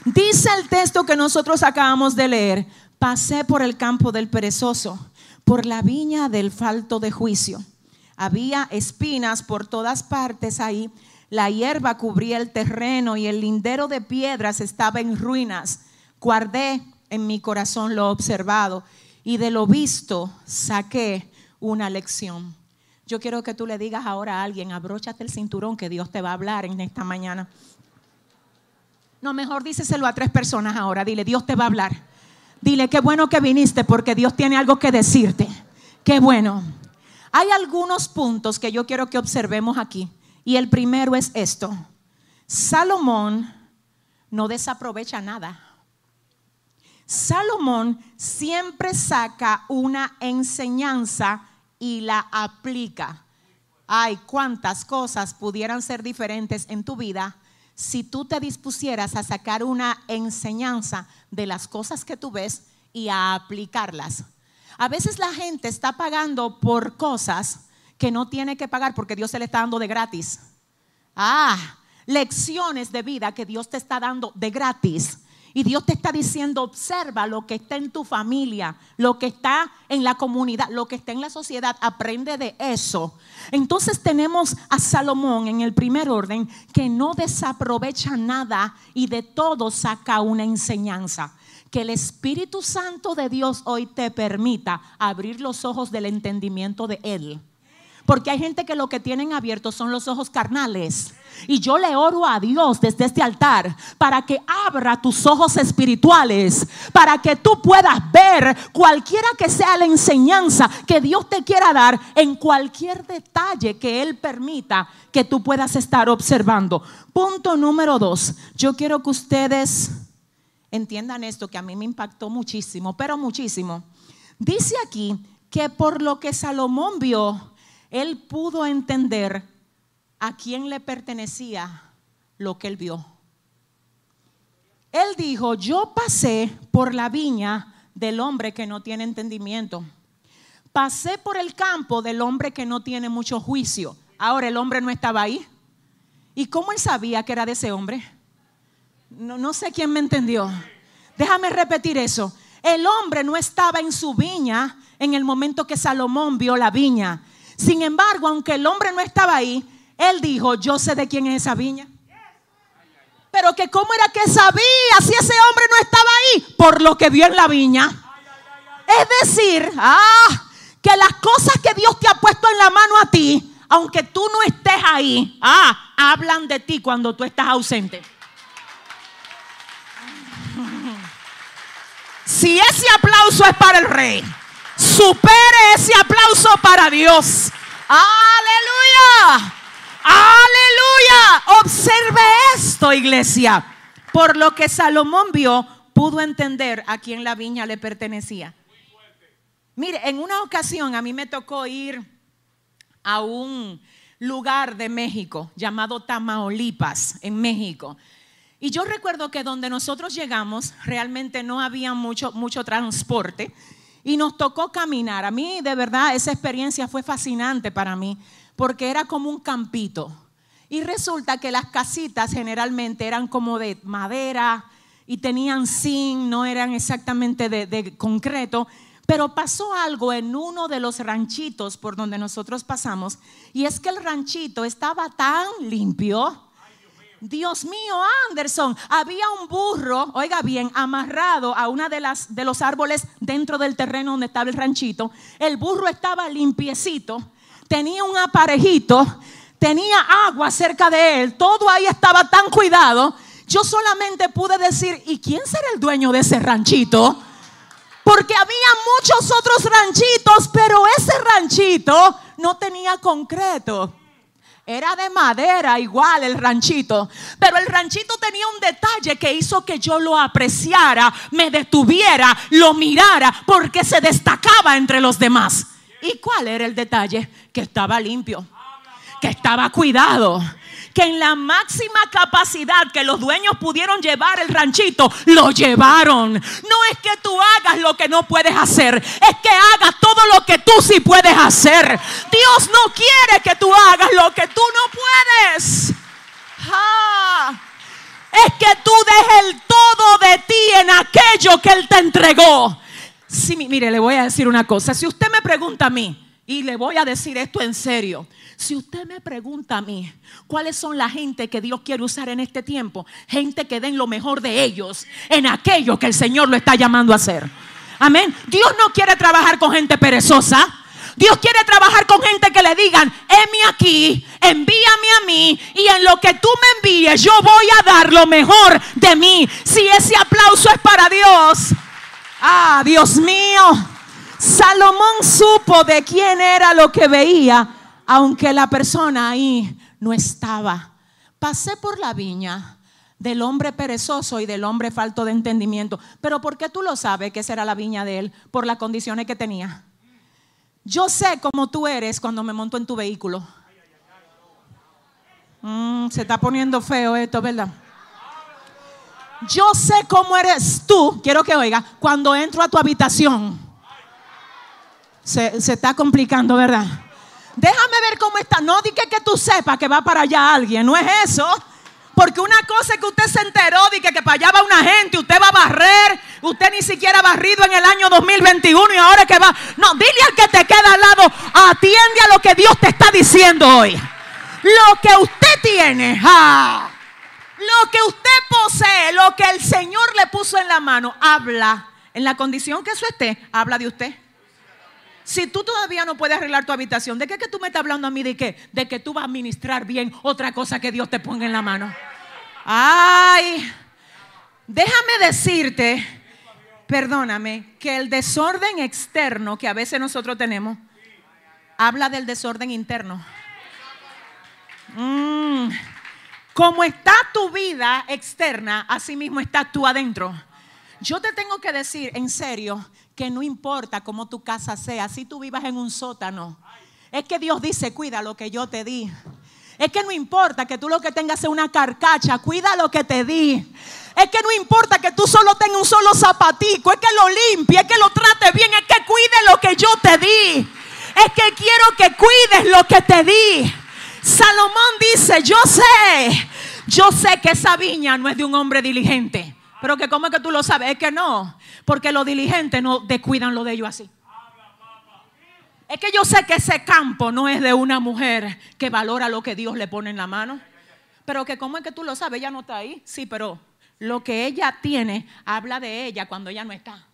Dice el texto que nosotros acabamos de leer, pasé por el campo del perezoso, por la viña del falto de juicio. Había espinas por todas partes ahí, la hierba cubría el terreno y el lindero de piedras estaba en ruinas. Guardé en mi corazón lo observado y de lo visto saqué una lección. Yo quiero que tú le digas ahora a alguien, abróchate el cinturón que Dios te va a hablar en esta mañana. No, mejor díselo a tres personas ahora. Dile, Dios te va a hablar. Dile, qué bueno que viniste porque Dios tiene algo que decirte. Qué bueno. Hay algunos puntos que yo quiero que observemos aquí. Y el primero es esto. Salomón no desaprovecha nada. Salomón siempre saca una enseñanza y la aplica. Ay, cuántas cosas pudieran ser diferentes en tu vida si tú te dispusieras a sacar una enseñanza de las cosas que tú ves y a aplicarlas. A veces la gente está pagando por cosas que no tiene que pagar porque Dios se le está dando de gratis. Ah, lecciones de vida que Dios te está dando de gratis. Y Dios te está diciendo, observa lo que está en tu familia, lo que está en la comunidad, lo que está en la sociedad, aprende de eso. Entonces tenemos a Salomón en el primer orden que no desaprovecha nada y de todo saca una enseñanza. Que el Espíritu Santo de Dios hoy te permita abrir los ojos del entendimiento de Él. Porque hay gente que lo que tienen abiertos son los ojos carnales. Y yo le oro a Dios desde este altar para que abra tus ojos espirituales, para que tú puedas ver cualquiera que sea la enseñanza que Dios te quiera dar en cualquier detalle que Él permita que tú puedas estar observando. Punto número dos, yo quiero que ustedes entiendan esto que a mí me impactó muchísimo, pero muchísimo. Dice aquí que por lo que Salomón vio, él pudo entender a quién le pertenecía lo que él vio. Él dijo, yo pasé por la viña del hombre que no tiene entendimiento. Pasé por el campo del hombre que no tiene mucho juicio. Ahora el hombre no estaba ahí. ¿Y cómo él sabía que era de ese hombre? No, no sé quién me entendió. Déjame repetir eso. El hombre no estaba en su viña en el momento que Salomón vio la viña. Sin embargo, aunque el hombre no estaba ahí, él dijo, yo sé de quién es esa viña. Pero que cómo era que sabía si ese hombre no estaba ahí, por lo que vio en la viña. Es decir, ah, que las cosas que Dios te ha puesto en la mano a ti, aunque tú no estés ahí, ah, hablan de ti cuando tú estás ausente. Si ese aplauso es para el rey, supere ese aplauso para Dios. Aleluya. Aleluya. Observe esto, iglesia. Por lo que Salomón vio, pudo entender a quién la viña le pertenecía. Mire, en una ocasión a mí me tocó ir a un lugar de México llamado Tamaulipas, en México. Y yo recuerdo que donde nosotros llegamos realmente no había mucho, mucho transporte y nos tocó caminar. A mí de verdad esa experiencia fue fascinante para mí porque era como un campito. Y resulta que las casitas generalmente eran como de madera y tenían zinc, no eran exactamente de, de concreto. Pero pasó algo en uno de los ranchitos por donde nosotros pasamos y es que el ranchito estaba tan limpio Dios mío, Anderson, había un burro, oiga bien, amarrado a una de las de los árboles dentro del terreno donde estaba el ranchito. El burro estaba limpiecito, tenía un aparejito, tenía agua cerca de él, todo ahí estaba tan cuidado. Yo solamente pude decir, ¿y quién será el dueño de ese ranchito? Porque había muchos otros ranchitos, pero ese ranchito no tenía concreto. Era de madera igual el ranchito, pero el ranchito tenía un detalle que hizo que yo lo apreciara, me detuviera, lo mirara, porque se destacaba entre los demás. ¿Y cuál era el detalle? Que estaba limpio, que estaba cuidado, que en la máxima capacidad que los dueños pudieron llevar el ranchito, lo llevaron. No es que tú hagas lo que no puedes hacer, es que hagas todo lo que tú sí puedes hacer. Dios no quiere que tú hagas lo que tú no puedes. Es que tú dejes el todo de ti en aquello que Él te entregó. Sí, mire, le voy a decir una cosa. Si usted me pregunta a mí, y le voy a decir esto en serio. Si usted me pregunta a mí, ¿cuáles son la gente que Dios quiere usar en este tiempo? Gente que den lo mejor de ellos en aquello que el Señor lo está llamando a hacer. Amén. Dios no quiere trabajar con gente perezosa. Dios quiere trabajar con gente que le digan, heme aquí, envíame a mí y en lo que tú me envíes yo voy a dar lo mejor de mí. Si ese aplauso es para Dios. Ah, Dios mío. Salomón supo de quién era lo que veía, aunque la persona ahí no estaba. Pasé por la viña del hombre perezoso y del hombre falto de entendimiento. Pero ¿por qué tú lo sabes que esa era la viña de él? Por las condiciones que tenía. Yo sé cómo tú eres cuando me monto en tu vehículo. Mm, se está poniendo feo esto, ¿verdad? Yo sé cómo eres tú, quiero que oiga, cuando entro a tu habitación. Se, está complicando, ¿verdad? Déjame ver cómo está. No di que, tú sepas que va para allá alguien. No es eso. Porque una cosa es que usted se enteró de que, que para allá va una gente, usted va a barrer, usted ni siquiera ha barrido en el año 2021 y ahora que va. No, dile al que te queda al lado, atiende a lo que Dios te está diciendo hoy. Lo que usted tiene, lo que usted posee, lo que el Señor le puso en la mano, habla. En la condición que eso esté, habla de usted. Si tú todavía no puedes arreglar tu habitación, ¿de qué que tú me estás hablando a mí? ¿De qué? De que tú vas a administrar bien otra cosa que Dios te ponga en la mano. Ay, déjame decirte, perdóname, que el desorden externo que a veces nosotros tenemos, habla del desorden interno. Mm. Como está tu vida externa, así mismo está tú adentro. Yo te tengo que decir en serio que no importa cómo tu casa sea, si tú vivas en un sótano, es que Dios dice, cuida lo que yo te di. Es que no importa que tú lo que tengas sea una carcacha, cuida lo que te di. Es que no importa que tú solo tengas un solo zapatico, es que lo limpie, es que lo trate bien, es que cuide lo que yo te di. Es que quiero que cuides lo que te di. Salomón dice, yo sé Yo sé que esa viña no es de un hombre diligente. Pero que cómo es que tú lo sabes, es que no, porque los diligentes no descuidan lo de ellos así. Es que yo sé que ese campo no es de una mujer que valora lo que Dios le pone en la mano. Pero que cómo es que tú lo sabes, ella no está ahí. Sí, pero lo que ella tiene habla de ella cuando ella no está.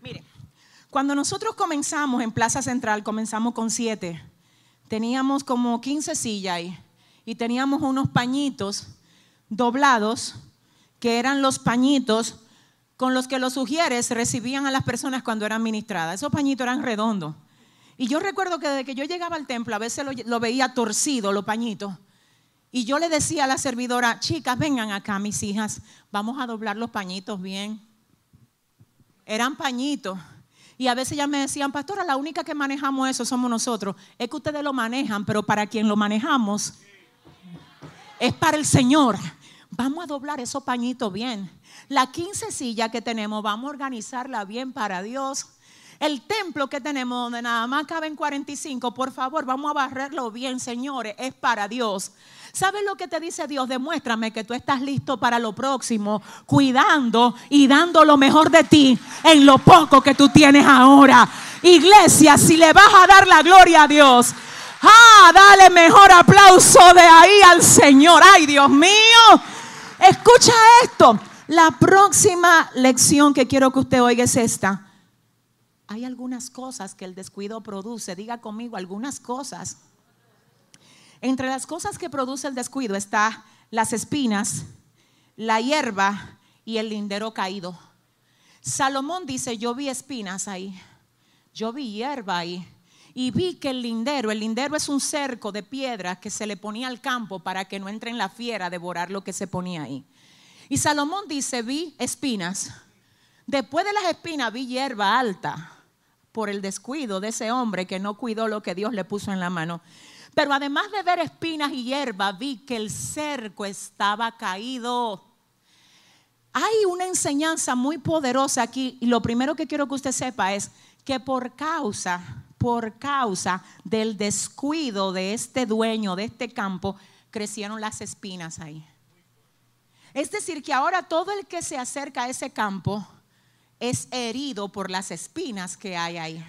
Mire, cuando nosotros comenzamos en Plaza Central, comenzamos con siete. Teníamos como 15 sillas ahí y teníamos unos pañitos doblados que eran los pañitos con los que los sugieres recibían a las personas cuando eran ministradas. Esos pañitos eran redondos. Y yo recuerdo que desde que yo llegaba al templo, a veces lo, veía torcido, los pañitos. Y yo le decía a la servidora, chicas, vengan acá, mis hijas, vamos a doblar los pañitos bien. Eran pañitos. Y a veces ya me decían, pastora, la única que manejamos eso somos nosotros. Es que ustedes lo manejan, pero para quien lo manejamos es para el Señor. Vamos a doblar esos pañitos bien. La 15 silla que tenemos, vamos a organizarla bien para Dios. El templo que tenemos, donde nada más caben 45, por favor, vamos a barrerlo bien, señores, es para Dios. ¿Sabes lo que te dice Dios? Demuéstrame que tú estás listo para lo próximo, cuidando y dando lo mejor de ti en lo poco que tú tienes ahora. Iglesia, si le vas a dar la gloria a Dios, ah, dale mejor aplauso de ahí al Señor. Ay, Dios mío. Escucha esto. La próxima lección que quiero que usted oiga es esta. Hay algunas cosas que el descuido produce. Diga conmigo, algunas cosas. Entre las cosas que produce el descuido está las espinas, la hierba y el lindero caído. Salomón dice, yo vi espinas ahí, yo vi hierba ahí y vi que el lindero, el lindero es un cerco de piedra que se le ponía al campo para que no entre en la fiera a devorar lo que se ponía ahí. Y Salomón dice, vi espinas. Después de las espinas vi hierba alta por el descuido de ese hombre que no cuidó lo que Dios le puso en la mano. Pero además de ver espinas y hierba, vi que el cerco estaba caído. Hay una enseñanza muy poderosa aquí y lo primero que quiero que usted sepa es que por causa por causa del descuido de este dueño de este campo, crecieron las espinas ahí. Es decir, que ahora todo el que se acerca a ese campo es herido por las espinas que hay ahí.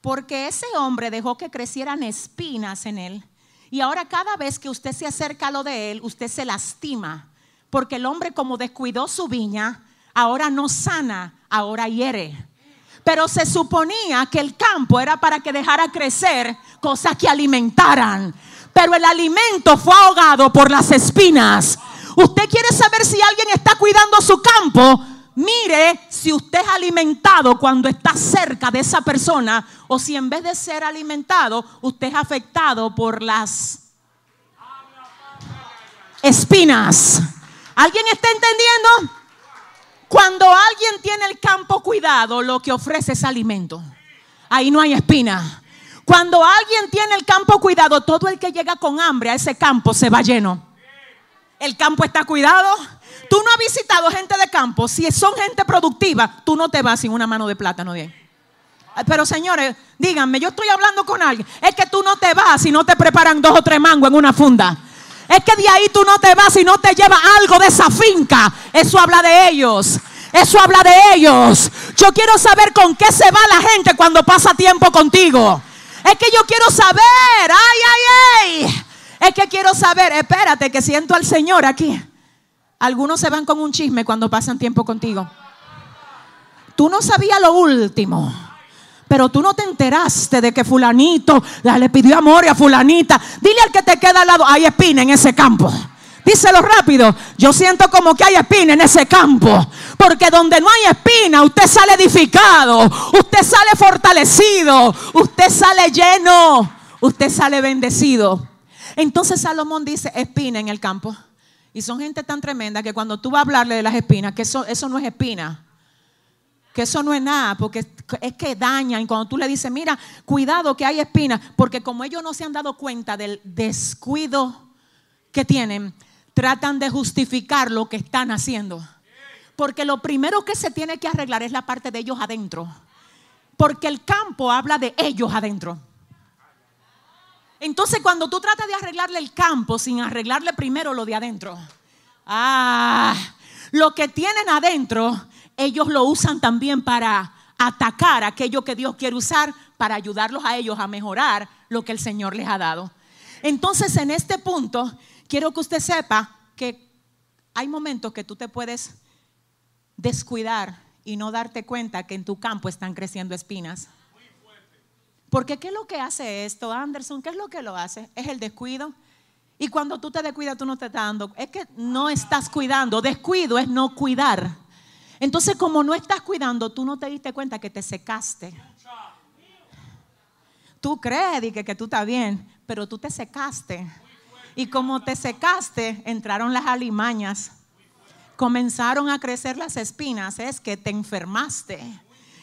Porque ese hombre dejó que crecieran espinas en él. Y ahora cada vez que usted se acerca a lo de él, usted se lastima. Porque el hombre como descuidó su viña, ahora no sana, ahora hiere. Pero se suponía que el campo era para que dejara crecer cosas que alimentaran. Pero el alimento fue ahogado por las espinas. Usted quiere saber si alguien está cuidando su campo. Mire si usted es alimentado cuando está cerca de esa persona o si en vez de ser alimentado, usted es afectado por las espinas. ¿Alguien está entendiendo? Cuando alguien tiene el campo cuidado, lo que ofrece es alimento. Ahí no hay espina. Cuando alguien tiene el campo cuidado, todo el que llega con hambre a ese campo se va lleno. El campo está cuidado. Tú no has visitado gente de campo. Si son gente productiva, tú no te vas sin una mano de plátano de Pero señores, díganme, yo estoy hablando con alguien. Es que tú no te vas si no te preparan dos o tres mangos en una funda. Es que de ahí tú no te vas y no te llevas algo de esa finca. Eso habla de ellos. Eso habla de ellos. Yo quiero saber con qué se va la gente cuando pasa tiempo contigo. Es que yo quiero saber. Ay, ay, ay. Es que quiero saber. Espérate, que siento al Señor aquí. Algunos se van con un chisme cuando pasan tiempo contigo. Tú no sabías lo último. Pero tú no te enteraste de que fulanito le pidió amor a fulanita. Dile al que te queda al lado, hay espina en ese campo. Díselo rápido. Yo siento como que hay espina en ese campo. Porque donde no hay espina, usted sale edificado. Usted sale fortalecido. Usted sale lleno. Usted sale bendecido. Entonces Salomón dice, espina en el campo. Y son gente tan tremenda que cuando tú vas a hablarle de las espinas, que eso, eso no es espina que eso no es nada, porque es que dañan. Cuando tú le dices, mira, cuidado que hay espinas, porque como ellos no se han dado cuenta del descuido que tienen, tratan de justificar lo que están haciendo. Porque lo primero que se tiene que arreglar es la parte de ellos adentro. Porque el campo habla de ellos adentro. Entonces cuando tú tratas de arreglarle el campo sin arreglarle primero lo de adentro. Ah, lo que tienen adentro, ellos lo usan también para atacar aquello que Dios quiere usar para ayudarlos a ellos a mejorar lo que el Señor les ha dado. Entonces en este punto quiero que usted sepa que hay momentos que tú te puedes descuidar y no darte cuenta que en tu campo están creciendo espinas. Porque ¿qué es lo que hace esto, Anderson? ¿Qué es lo que lo hace? Es el descuido. Y cuando tú te descuidas, tú no te estás dando. Es que no estás cuidando. Descuido es no cuidar. Entonces, como no estás cuidando, tú no te diste cuenta que te secaste. Tú crees que, que tú estás bien, pero tú te secaste. Y como te secaste, entraron las alimañas. Comenzaron a crecer las espinas. Es que te enfermaste.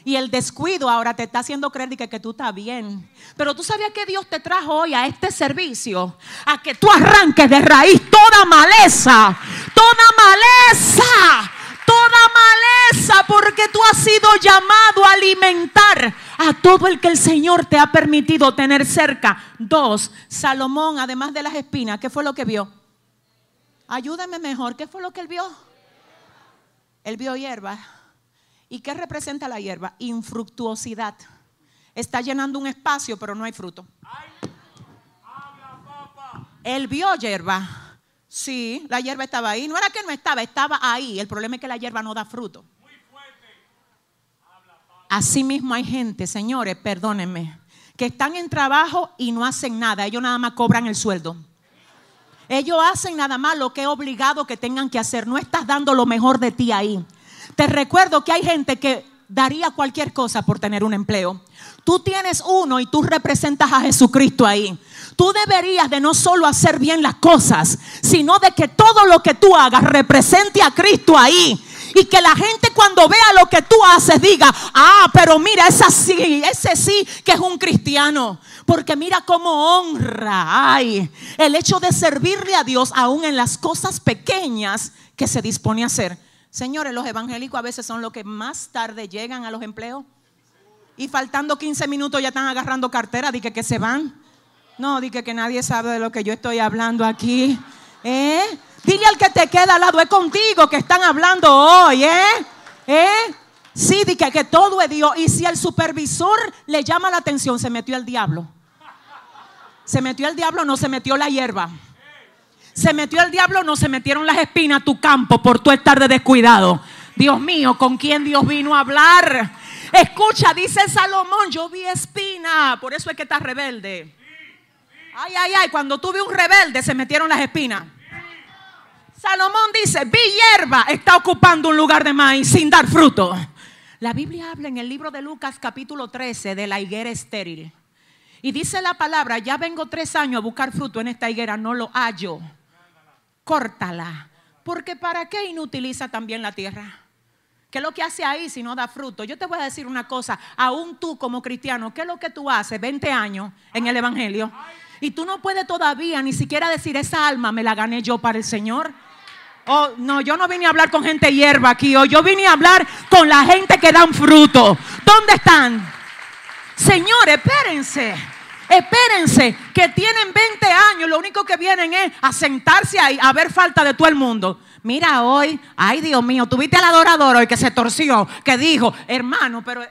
Y el descuido ahora te está haciendo creer que, que tú estás bien. Pero tú sabías que Dios te trajo hoy a este servicio. A que tú arranques de raíz toda maleza. Toda maleza. Toda maleza. Porque tú has sido llamado a alimentar a todo el que el Señor te ha permitido tener cerca. Dos, Salomón, además de las espinas, ¿qué fue lo que vio? Ayúdame mejor, ¿qué fue lo que él vio? Él vio hierba. ¿Y qué representa la hierba? Infructuosidad. Está llenando un espacio, pero no hay fruto. Él vio hierba. Sí, la hierba estaba ahí. No era que no estaba, estaba ahí. El problema es que la hierba no da fruto. Así mismo hay gente, señores, perdónenme, que están en trabajo y no hacen nada. Ellos nada más cobran el sueldo. Ellos hacen nada más lo que es obligado que tengan que hacer. No estás dando lo mejor de ti ahí. Te recuerdo que hay gente que daría cualquier cosa por tener un empleo. Tú tienes uno y tú representas a Jesucristo ahí. Tú deberías de no solo hacer bien las cosas, sino de que todo lo que tú hagas represente a Cristo ahí. Y que la gente cuando vea lo que tú haces diga, ah, pero mira, ese sí, ese sí que es un cristiano. Porque mira cómo honra ay, el hecho de servirle a Dios aún en las cosas pequeñas que se dispone a hacer. Señores, los evangélicos a veces son los que más tarde llegan a los empleos. Y faltando 15 minutos ya están agarrando cartera, dije que se van. No, dije que nadie sabe de lo que yo estoy hablando aquí. ¿Eh? Dile al que te queda al lado, es contigo que están hablando hoy, ¿eh? ¿Eh? Sí, dije que todo es Dios. Y si el supervisor le llama la atención, se metió el diablo. Se metió el diablo, no se metió la hierba. Se metió el diablo, no se metieron las espinas a tu campo por tu estar de descuidado. Dios mío, ¿con quién Dios vino a hablar? Escucha, dice Salomón, yo vi espina, por eso es que estás rebelde. Ay, ay, ay, cuando tuve un rebelde se metieron las espinas. Salomón dice, vi hierba, está ocupando un lugar de maíz sin dar fruto. La Biblia habla en el libro de Lucas capítulo 13 de la higuera estéril. Y dice la palabra, ya vengo tres años a buscar fruto en esta higuera, no lo hallo. Córtala. Porque ¿para qué inutiliza también la tierra? ¿Qué es lo que hace ahí si no da fruto? Yo te voy a decir una cosa, aún tú como cristiano, ¿qué es lo que tú haces 20 años en el Evangelio? Y tú no puedes todavía ni siquiera decir, esa alma me la gané yo para el Señor. Oh, no, yo no vine a hablar con gente hierba aquí. Oh, yo vine a hablar con la gente que dan fruto. ¿Dónde están? Señores, espérense. Espérense, que tienen 20 años, lo único que vienen es a sentarse ahí a ver falta de todo el mundo. Mira hoy, ay Dios mío, tuviste al adorador hoy que se torció, que dijo, hermano, pero...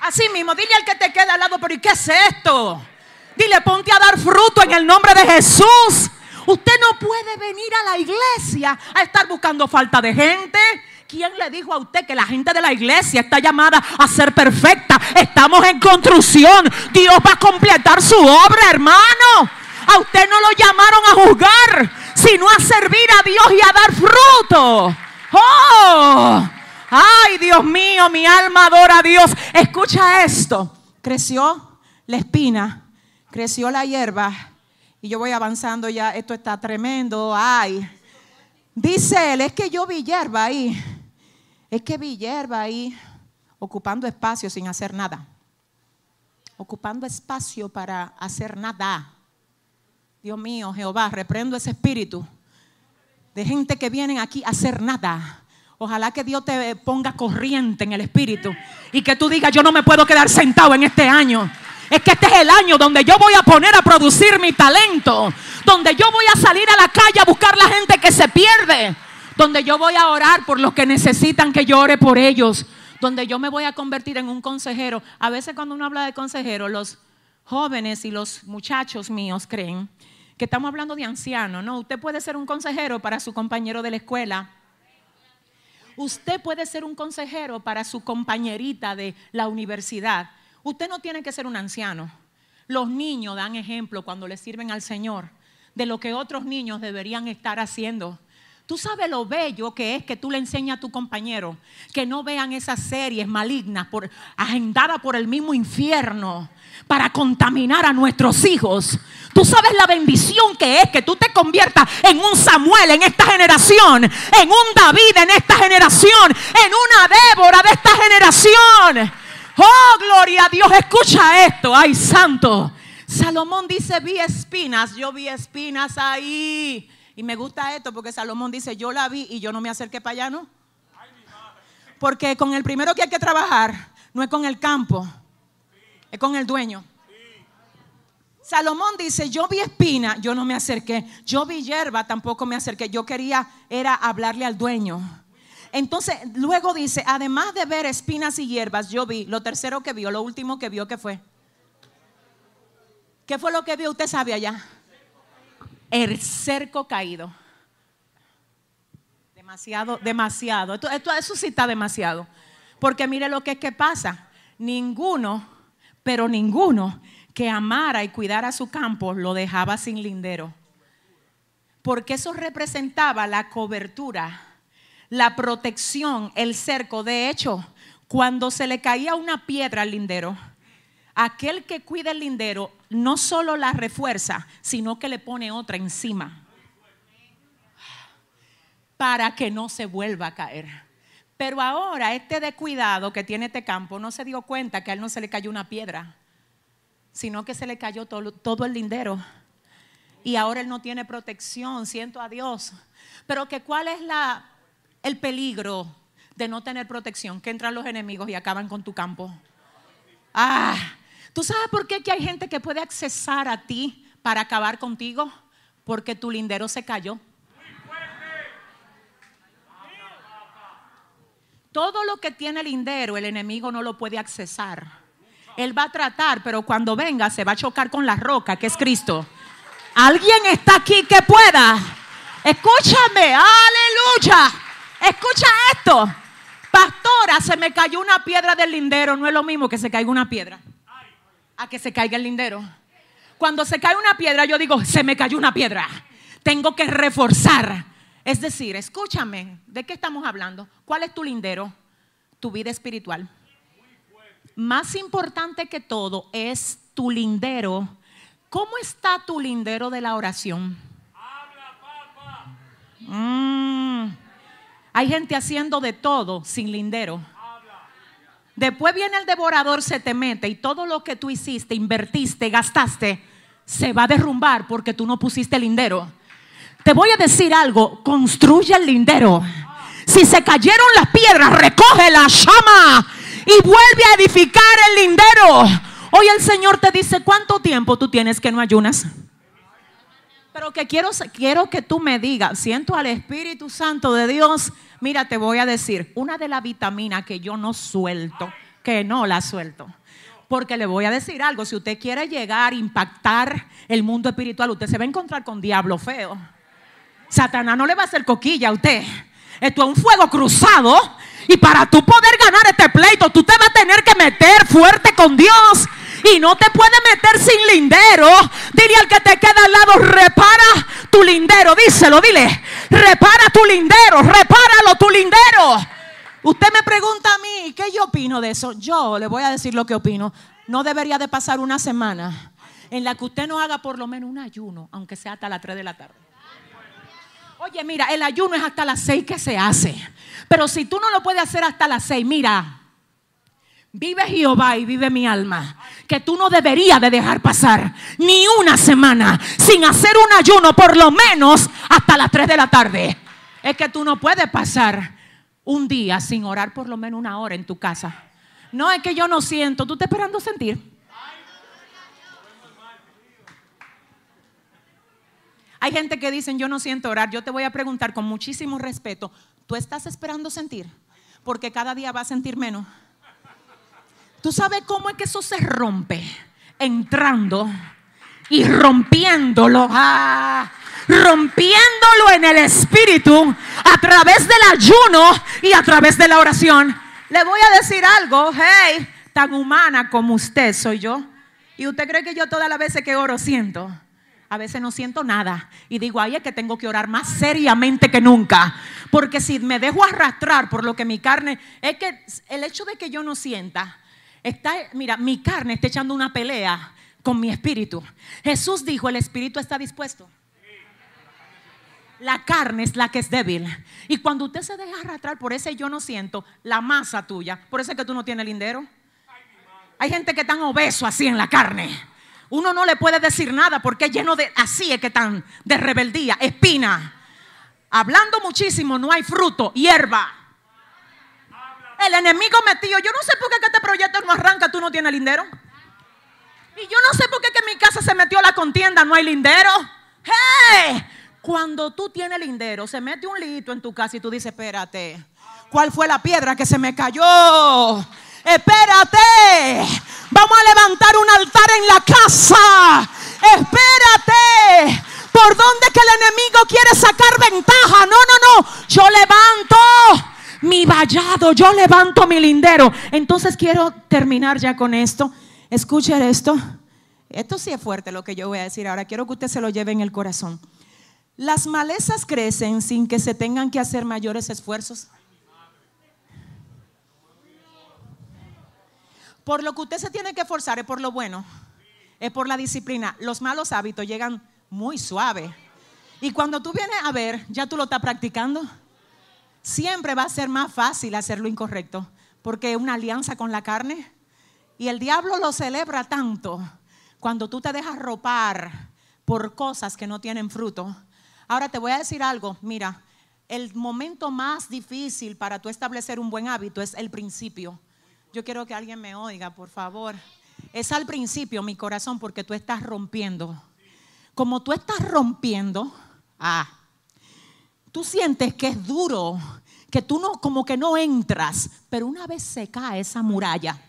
Así mismo, dile al que te queda al lado, pero ¿y qué es esto? Dile, ponte a dar fruto en el nombre de Jesús. Usted no puede venir a la iglesia a estar buscando falta de gente. ¿Quién le dijo a usted que la gente de la iglesia está llamada a ser perfecta? Estamos en construcción. Dios va a completar su obra, hermano. A usted no lo llamaron a juzgar, sino a servir a Dios y a dar fruto. ¡Oh! Ay, Dios mío, mi alma adora a Dios. Escucha esto. Creció la espina, creció la hierba. Y yo voy avanzando ya. Esto está tremendo. Ay. Dice él, es que yo vi hierba ahí. Es que vi hierba ahí ocupando espacio sin hacer nada. Ocupando espacio para hacer nada. Dios mío, Jehová, reprendo ese espíritu de gente que vienen aquí a hacer nada. Ojalá que Dios te ponga corriente en el espíritu y que tú digas, yo no me puedo quedar sentado en este año. Es que este es el año donde yo voy a poner a producir mi talento. Donde yo voy a salir a la calle a buscar la gente que se pierde. Donde yo voy a orar por los que necesitan que yo ore por ellos. Donde yo me voy a convertir en un consejero. A veces cuando uno habla de consejero, los jóvenes y los muchachos míos creen que estamos hablando de ancianos. No, usted puede ser un consejero para su compañero de la escuela. Usted puede ser un consejero para su compañerita de la universidad. Usted no tiene que ser un anciano. Los niños dan ejemplo cuando le sirven al Señor de lo que otros niños deberían estar haciendo. Tú sabes lo bello que es que tú le enseñas a tu compañero que no vean esas series malignas por, agendadas por el mismo infierno para contaminar a nuestros hijos. Tú sabes la bendición que es que tú te conviertas en un Samuel en esta generación, en un David en esta generación, en una Débora de esta generación. Oh, gloria a Dios, escucha esto, ay santo. Salomón dice, vi espinas, yo vi espinas ahí. Y me gusta esto porque Salomón dice, yo la vi y yo no me acerqué para allá, ¿no? Porque con el primero que hay que trabajar no es con el campo, es con el dueño. Salomón dice, yo vi espina, yo no me acerqué. Yo vi hierba, tampoco me acerqué. Yo quería, era hablarle al dueño. Entonces, luego dice, además de ver espinas y hierbas, yo vi, lo tercero que vio, lo último que vio, ¿qué fue? ¿Qué fue lo que vio? Usted sabe allá el cerco caído. Demasiado, demasiado. Esto, eso sí está demasiado. Porque mire lo que es que pasa. Ninguno, pero ninguno que amara y cuidara su campo lo dejaba sin lindero. Porque eso representaba la cobertura, la protección, el cerco. De hecho, cuando se le caía una piedra al lindero, aquel que cuida el lindero no solo la refuerza, sino que le pone otra encima para que no se vuelva a caer. Pero ahora este de cuidado que tiene este campo no se dio cuenta que a él no se le cayó una piedra, sino que se le cayó todo, todo el lindero. Y ahora él no tiene protección, siento a Dios. Pero que cuál es la, el peligro de no tener protección, que entran los enemigos y acaban con tu campo. Ah, ¿Tú sabes por qué hay gente que puede accesar a ti para acabar contigo? Porque tu lindero se cayó. Todo lo que tiene lindero, el enemigo no lo puede accesar. Él va a tratar, pero cuando venga se va a chocar con la roca, que es Cristo. ¿Alguien está aquí que pueda? Escúchame, aleluya. Escucha esto. Pastora, se me cayó una piedra del lindero. No es lo mismo que se caiga una piedra a que se caiga el lindero. Cuando se cae una piedra, yo digo, se me cayó una piedra. Tengo que reforzar. Es decir, escúchame, ¿de qué estamos hablando? ¿Cuál es tu lindero? Tu vida espiritual. Más importante que todo es tu lindero. ¿Cómo está tu lindero de la oración? Mm. Hay gente haciendo de todo sin lindero. Después viene el devorador, se te mete y todo lo que tú hiciste, invertiste, gastaste, se va a derrumbar porque tú no pusiste lindero. Te voy a decir algo, construye el lindero. Si se cayeron las piedras, recoge la llama y vuelve a edificar el lindero. Hoy el Señor te dice, ¿cuánto tiempo tú tienes que no ayunas? Pero que quiero, quiero que tú me digas, siento al Espíritu Santo de Dios Mira, te voy a decir, una de las vitaminas que yo no suelto, que no la suelto. Porque le voy a decir algo, si usted quiere llegar impactar el mundo espiritual, usted se va a encontrar con diablo feo. Satanás no le va a hacer coquilla a usted. Esto es un fuego cruzado. Y para tú poder ganar este pleito, tú te vas a tener que meter fuerte con Dios. Y no te puedes meter sin lindero. Dile al que te queda al lado, repara tu lindero. Díselo, dile. Repara tu lindero, repáralo tu lindero. Usted me pregunta a mí, ¿qué yo opino de eso? Yo le voy a decir lo que opino. No debería de pasar una semana en la que usted no haga por lo menos un ayuno, aunque sea hasta las 3 de la tarde. Oye, mira, el ayuno es hasta las 6 que se hace. Pero si tú no lo puedes hacer hasta las 6, mira, Vive Jehová y vive mi alma. Que tú no deberías de dejar pasar ni una semana sin hacer un ayuno, por lo menos hasta las 3 de la tarde. Es que tú no puedes pasar un día sin orar por lo menos una hora en tu casa. No es que yo no siento, tú estás esperando sentir. Hay gente que dicen, yo no siento orar. Yo te voy a preguntar con muchísimo respeto, ¿tú estás esperando sentir? Porque cada día va a sentir menos. ¿Tú sabes cómo es que eso se rompe? Entrando y rompiéndolo. Ah, rompiéndolo en el espíritu a través del ayuno y a través de la oración. Le voy a decir algo, hey, tan humana como usted soy yo. ¿Y usted cree que yo todas las veces que oro siento? A veces no siento nada y digo, ay, es que tengo que orar más seriamente que nunca. Porque si me dejo arrastrar por lo que mi carne, es que el hecho de que yo no sienta, está, mira, mi carne está echando una pelea con mi espíritu. Jesús dijo, el espíritu está dispuesto. La carne es la que es débil. Y cuando usted se deja arrastrar por ese yo no siento, la masa tuya, por eso es que tú no tienes lindero. Hay gente que tan obeso así en la carne uno no le puede decir nada porque es lleno de, así es que están, de rebeldía, espina. Hablando muchísimo, no hay fruto, hierba. El enemigo metido, yo no sé por qué este proyecto no arranca, tú no tienes lindero. Y yo no sé por qué que en mi casa se metió la contienda, no hay lindero. Cuando tú tienes lindero, se mete un lito en tu casa y tú dices, espérate, ¿cuál fue la piedra que se me cayó? Espérate. Vamos a levantar un altar en la casa. Espérate. ¿Por dónde que el enemigo quiere sacar ventaja? No, no, no. Yo levanto mi vallado, yo levanto mi lindero. Entonces quiero terminar ya con esto. Escuchen esto. Esto sí es fuerte lo que yo voy a decir ahora. Quiero que usted se lo lleve en el corazón. Las malezas crecen sin que se tengan que hacer mayores esfuerzos. Por lo que usted se tiene que esforzar es por lo bueno, es por la disciplina. Los malos hábitos llegan muy suave. Y cuando tú vienes a ver, ya tú lo estás practicando, siempre va a ser más fácil hacer lo incorrecto, porque una alianza con la carne. Y el diablo lo celebra tanto cuando tú te dejas ropar por cosas que no tienen fruto. Ahora te voy a decir algo, mira, el momento más difícil para tú establecer un buen hábito es el principio. Yo quiero que alguien me oiga, por favor. Es al principio mi corazón porque tú estás rompiendo. Como tú estás rompiendo, ah, tú sientes que es duro, que tú no, como que no entras, pero una vez se cae esa muralla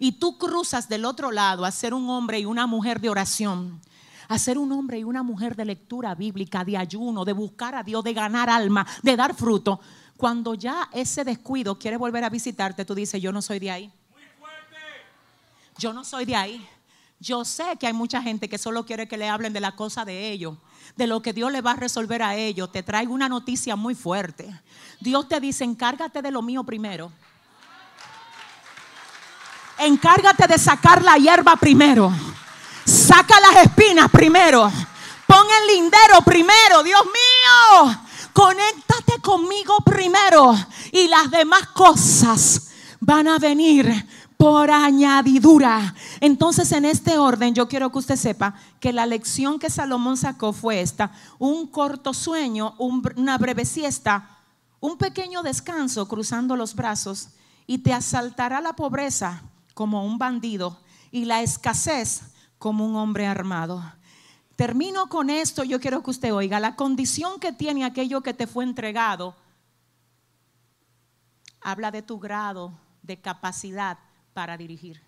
y tú cruzas del otro lado a ser un hombre y una mujer de oración, a ser un hombre y una mujer de lectura bíblica, de ayuno, de buscar a Dios, de ganar alma, de dar fruto. Cuando ya ese descuido quiere volver a visitarte, tú dices, yo no soy de ahí. Yo no soy de ahí. Yo sé que hay mucha gente que solo quiere que le hablen de la cosa de ellos, de lo que Dios le va a resolver a ellos. Te traigo una noticia muy fuerte. Dios te dice, encárgate de lo mío primero. Encárgate de sacar la hierba primero. Saca las espinas primero. Pon el lindero primero, Dios mío. Conéctate conmigo primero y las demás cosas van a venir por añadidura. Entonces, en este orden, yo quiero que usted sepa que la lección que Salomón sacó fue esta: un corto sueño, una breve siesta, un pequeño descanso cruzando los brazos y te asaltará la pobreza como un bandido y la escasez como un hombre armado. Termino con esto, yo quiero que usted oiga, la condición que tiene aquello que te fue entregado, habla de tu grado de capacidad para dirigir.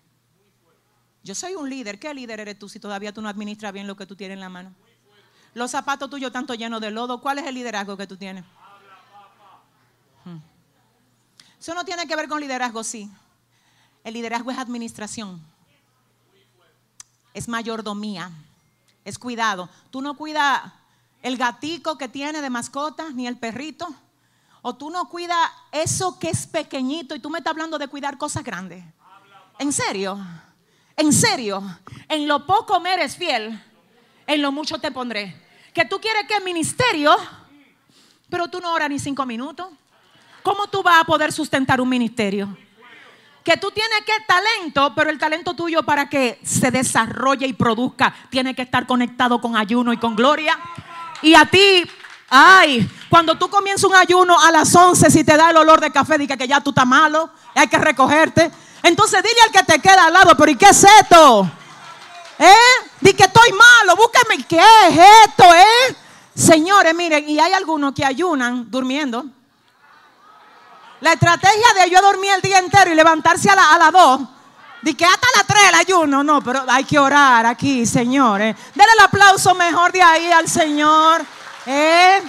Yo soy un líder, ¿qué líder eres tú si todavía tú no administras bien lo que tú tienes en la mano? Los zapatos tuyos tanto llenos de lodo, ¿cuál es el liderazgo que tú tienes? Hmm. Eso no tiene que ver con liderazgo, sí. El liderazgo es administración. Es mayordomía es cuidado. Tú no cuidas el gatico que tiene de mascota, ni el perrito. O tú no cuidas eso que es pequeñito y tú me estás hablando de cuidar cosas grandes. ¿En serio? ¿En serio? En lo poco me eres fiel, en lo mucho te pondré. Que tú quieres que el ministerio, pero tú no oras ni cinco minutos. ¿Cómo tú vas a poder sustentar un ministerio? que tú tienes que talento, pero el talento tuyo para que se desarrolle y produzca tiene que estar conectado con ayuno y con gloria. Y a ti, ay, cuando tú comienzas un ayuno a las 11, si te da el olor de café, diga que ya tú estás malo, hay que recogerte. Entonces dile al que te queda al lado, pero ¿y qué es esto? ¿Eh? Di que estoy malo, búsqueme. ¿Qué es esto, eh? Señores, miren, y hay algunos que ayunan durmiendo. La estrategia de yo dormir el día entero y levantarse a las la 2. Di que hasta las 3 el ayuno. No, pero hay que orar aquí, señores. Denle el aplauso mejor de ahí al Señor. ¿Eh?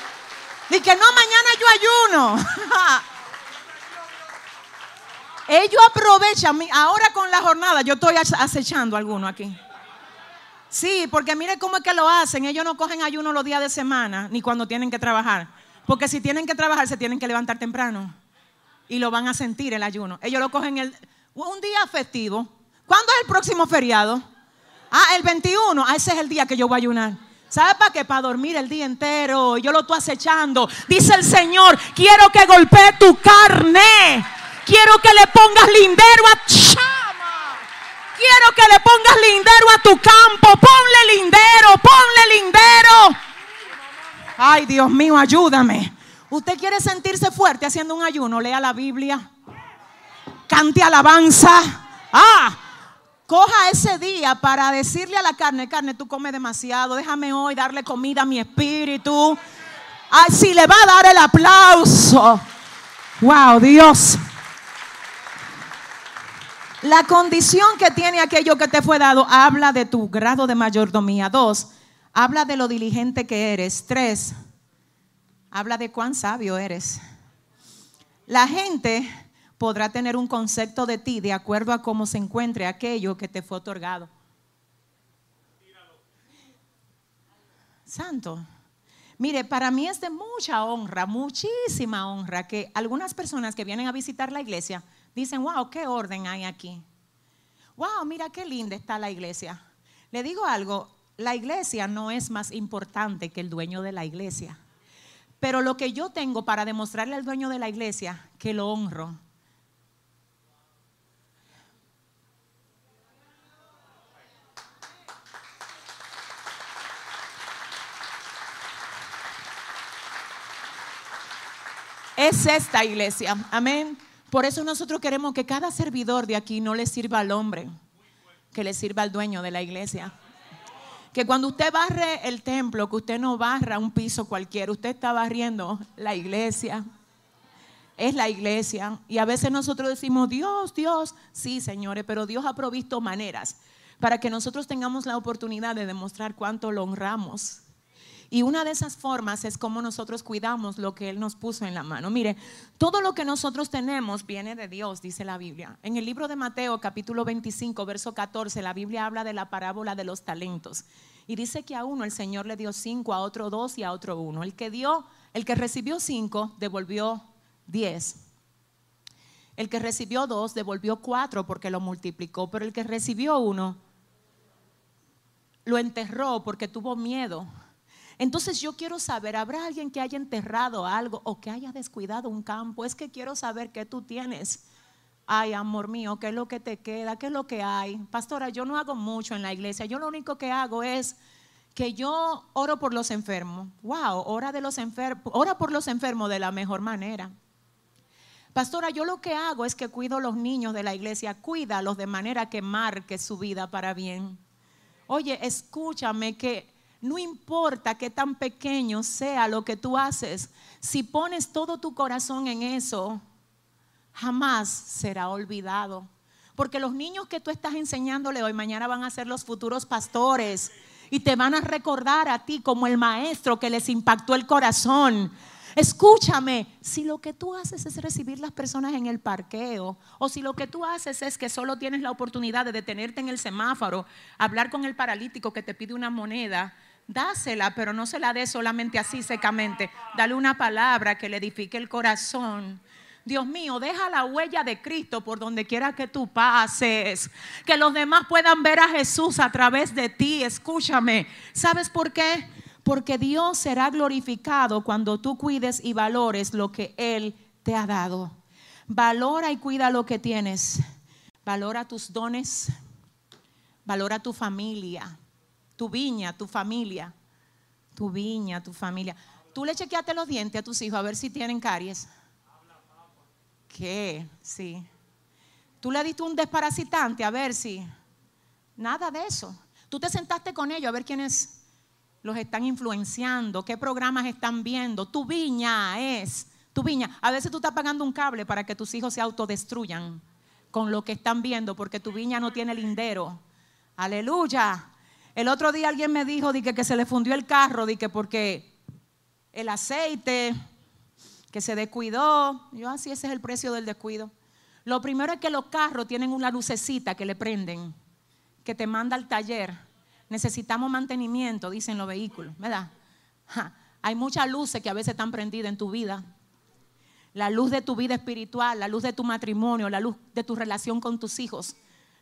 Que no, mañana yo ayuno. Ellos aprovechan, ahora con la jornada, yo estoy acechando a alguno aquí. Sí, porque mire cómo es que lo hacen. Ellos no cogen ayuno los días de semana, ni cuando tienen que trabajar. Porque si tienen que trabajar, se tienen que levantar temprano. Y lo van a sentir el ayuno. Ellos lo cogen un día festivo. ¿Cuándo es el próximo feriado? Ah, el 21. Ah, ese es el día que yo voy a ayunar. ¿Sabe para qué? Para dormir el día entero. Yo lo estoy acechando. Dice el Señor, quiero que golpee tu carne. Quiero que le pongas lindero a chama. Quiero que le pongas lindero a tu campo. Ponle lindero, ponle lindero. Ay, Dios mío, ayúdame. ¿Usted quiere sentirse fuerte haciendo un ayuno? Lea la Biblia. Cante alabanza. Ah, coja ese día para decirle a la carne, carne, tú comes demasiado, déjame hoy darle comida a mi espíritu. Así le va a dar el aplauso. Wow, Dios. La condición que tiene aquello que te fue dado habla de tu grado de mayordomía. Dos, habla de lo diligente que eres. Tres, habla de cuán sabio eres. La gente podrá tener un concepto de ti de acuerdo a cómo se encuentre aquello que te fue otorgado. Santo. Mire, para mí es de mucha honra, muchísima honra que algunas personas que vienen a visitar la iglesia dicen, wow, qué orden hay aquí. Wow, mira qué linda está la iglesia. Le digo algo, la iglesia no es más importante que el dueño de la iglesia. Pero lo que yo tengo para demostrarle al dueño de la iglesia que lo honro. Es esta iglesia. Amén. Por eso nosotros queremos que cada servidor de aquí no le sirva al hombre, que le sirva al dueño de la iglesia. Que cuando usted barre el templo, que usted no barra un piso cualquiera, usted está barriendo la iglesia. Es la iglesia. Y a veces nosotros decimos, Dios, Dios, sí, señores, pero Dios ha provisto maneras para que nosotros tengamos la oportunidad de demostrar cuánto lo honramos y una de esas formas es cómo nosotros cuidamos lo que Él nos puso en la mano. Mire, todo lo que nosotros tenemos viene de Dios, dice la Biblia. En el libro de Mateo, capítulo 25, verso 14, la Biblia habla de la parábola de los talentos. Y dice que a uno el Señor le dio cinco, a otro dos y a otro uno. El que dio, el que recibió cinco, devolvió diez. El que recibió dos, devolvió cuatro porque lo multiplicó. Pero el que recibió uno, lo enterró porque tuvo miedo entonces yo quiero saber, ¿habrá alguien que haya enterrado algo o que haya descuidado un campo? Es que quiero saber qué tú tienes. Ay, amor mío, ¿qué es lo que te queda? ¿Qué es lo que hay? Pastora, yo no hago mucho en la iglesia. Yo lo único que hago es que yo oro por los enfermos. Wow, ora, de los enfermos, ora por los enfermos de la mejor manera. Pastora, yo lo que hago es que cuido a los niños de la iglesia, cuídalos de manera que marque su vida para bien. Oye, escúchame que no importa qué tan pequeño sea lo que tú haces, si pones todo tu corazón en eso, jamás será olvidado. Porque los niños que tú estás enseñándole hoy, mañana van a ser los futuros pastores y te van a recordar a ti como el maestro que les impactó el corazón. Escúchame, si lo que tú haces es recibir las personas en el parqueo, o si lo que tú haces es que solo tienes la oportunidad de detenerte en el semáforo, hablar con el paralítico que te pide una moneda, dásela, pero no se la dé solamente así secamente. Dale una palabra que le edifique el corazón. Dios mío, deja la huella de Cristo por donde quiera que tú pases. Que los demás puedan ver a Jesús a través de ti. Escúchame. ¿Sabes por qué? Porque Dios será glorificado cuando tú cuides y valores lo que Él te ha dado. Valora y cuida lo que tienes. Valora tus dones. Valora tu familia tu viña, tu familia, tu viña, tu familia. Tú le chequeaste los dientes a tus hijos a ver si tienen caries. ¿Qué? Sí. Tú le diste un desparasitante a ver si. Nada de eso. Tú te sentaste con ellos a ver quiénes los están influenciando, qué programas están viendo. Tu viña es, tu viña. A veces tú estás pagando un cable para que tus hijos se autodestruyan con lo que están viendo, porque tu viña no tiene lindero. Aleluya. El otro día alguien me dijo de que, se le fundió el carro, de que porque el aceite que se descuidó. Yo así ese es el precio del descuido. Lo primero es que los carros tienen una lucecita que le prenden, que te manda al taller. Necesitamos mantenimiento, dicen los vehículos, ¿verdad? Hay muchas luces que a veces están prendidas en tu vida. La luz de tu vida espiritual, la luz de tu matrimonio, la luz de tu relación con tus hijos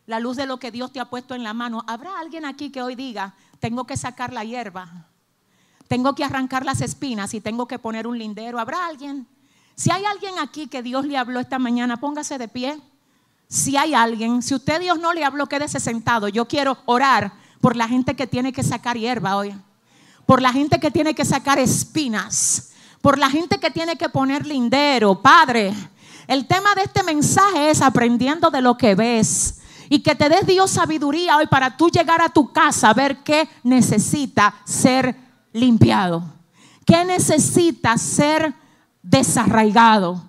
la luz de lo que Dios te ha puesto en la mano. ¿Habrá alguien aquí que hoy diga, tengo que sacar la hierba? Tengo que arrancar las espinas y tengo que poner un lindero. ¿Habrá alguien? Si hay alguien aquí que Dios le habló esta mañana, póngase de pie. Si hay alguien, si usted Dios no le habló, quédese sentado. Yo quiero orar por la gente que tiene que sacar hierba hoy. Por la gente que tiene que sacar espinas. Por la gente que tiene que poner lindero. Padre, el tema de este mensaje es aprendiendo de lo que ves y que te des Dios sabiduría hoy para tú llegar a tu casa a ver qué necesita ser limpiado, qué necesita ser desarraigado.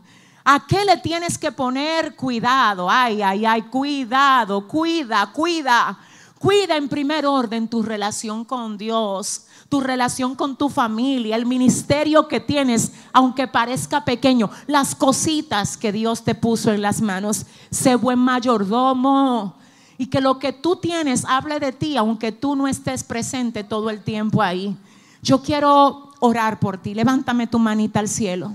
¿A qué le tienes que poner cuidado? Ay, ay, ay, cuidado, cuida, cuida. Cuida en primer orden tu relación con Dios, tu relación con tu familia, el ministerio que tienes, aunque parezca pequeño, las cositas que Dios te puso en las manos. Sé buen mayordomo y que lo que tú tienes hable de ti, aunque tú no estés presente todo el tiempo ahí. Yo quiero orar por ti. Levántame tu manita al cielo.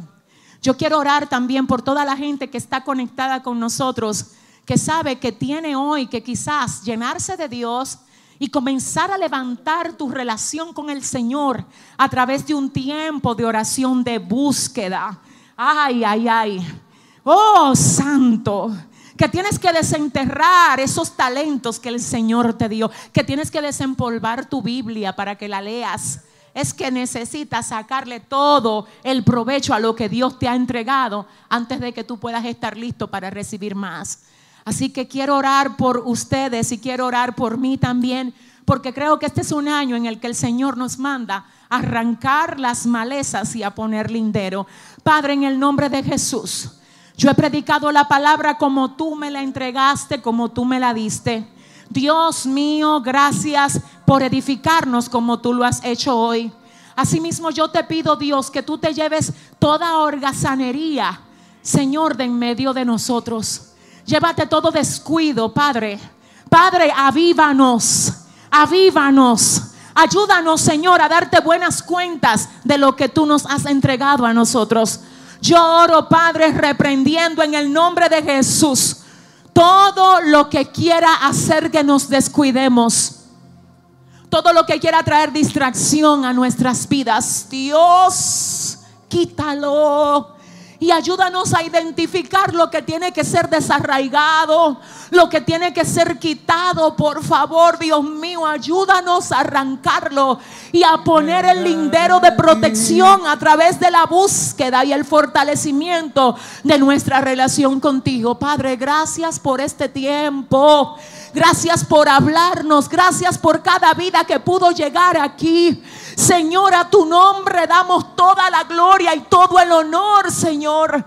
Yo quiero orar también por toda la gente que está conectada con nosotros, que sabe que tiene hoy que quizás llenarse de Dios y comenzar a levantar tu relación con el Señor a través de un tiempo de oración, de búsqueda. Ay, ay, ay. Oh, santo. Que tienes que desenterrar esos talentos que el Señor te dio. Que tienes que desempolvar tu Biblia para que la leas. Es que necesitas sacarle todo el provecho a lo que Dios te ha entregado antes de que tú puedas estar listo para recibir más. Así que quiero orar por ustedes y quiero orar por mí también, porque creo que este es un año en el que el Señor nos manda arrancar las malezas y a poner lindero. Padre, en el nombre de Jesús, yo he predicado la palabra como tú me la entregaste, como tú me la diste. Dios mío, gracias por edificarnos como tú lo has hecho hoy. Asimismo, yo te pido, Dios, que tú te lleves toda holgazanería, Señor, de en medio de nosotros. Llévate todo descuido, Padre. Padre, avívanos, avívanos. Ayúdanos, Señor, a darte buenas cuentas de lo que tú nos has entregado a nosotros. Yo oro, Padre, reprendiendo en el nombre de Jesús todo lo que quiera hacer que nos descuidemos. Todo lo que quiera traer distracción a nuestras vidas. Dios, quítalo y ayúdanos a identificar lo que tiene que ser desarraigado, lo que tiene que ser quitado. Por favor, Dios mío, ayúdanos a arrancarlo y a poner el lindero de protección a través de la búsqueda y el fortalecimiento de nuestra relación contigo. Padre, gracias por este tiempo. Gracias por hablarnos. Gracias por cada vida que pudo llegar aquí. Señor, a tu nombre damos toda la gloria y todo el honor, Señor.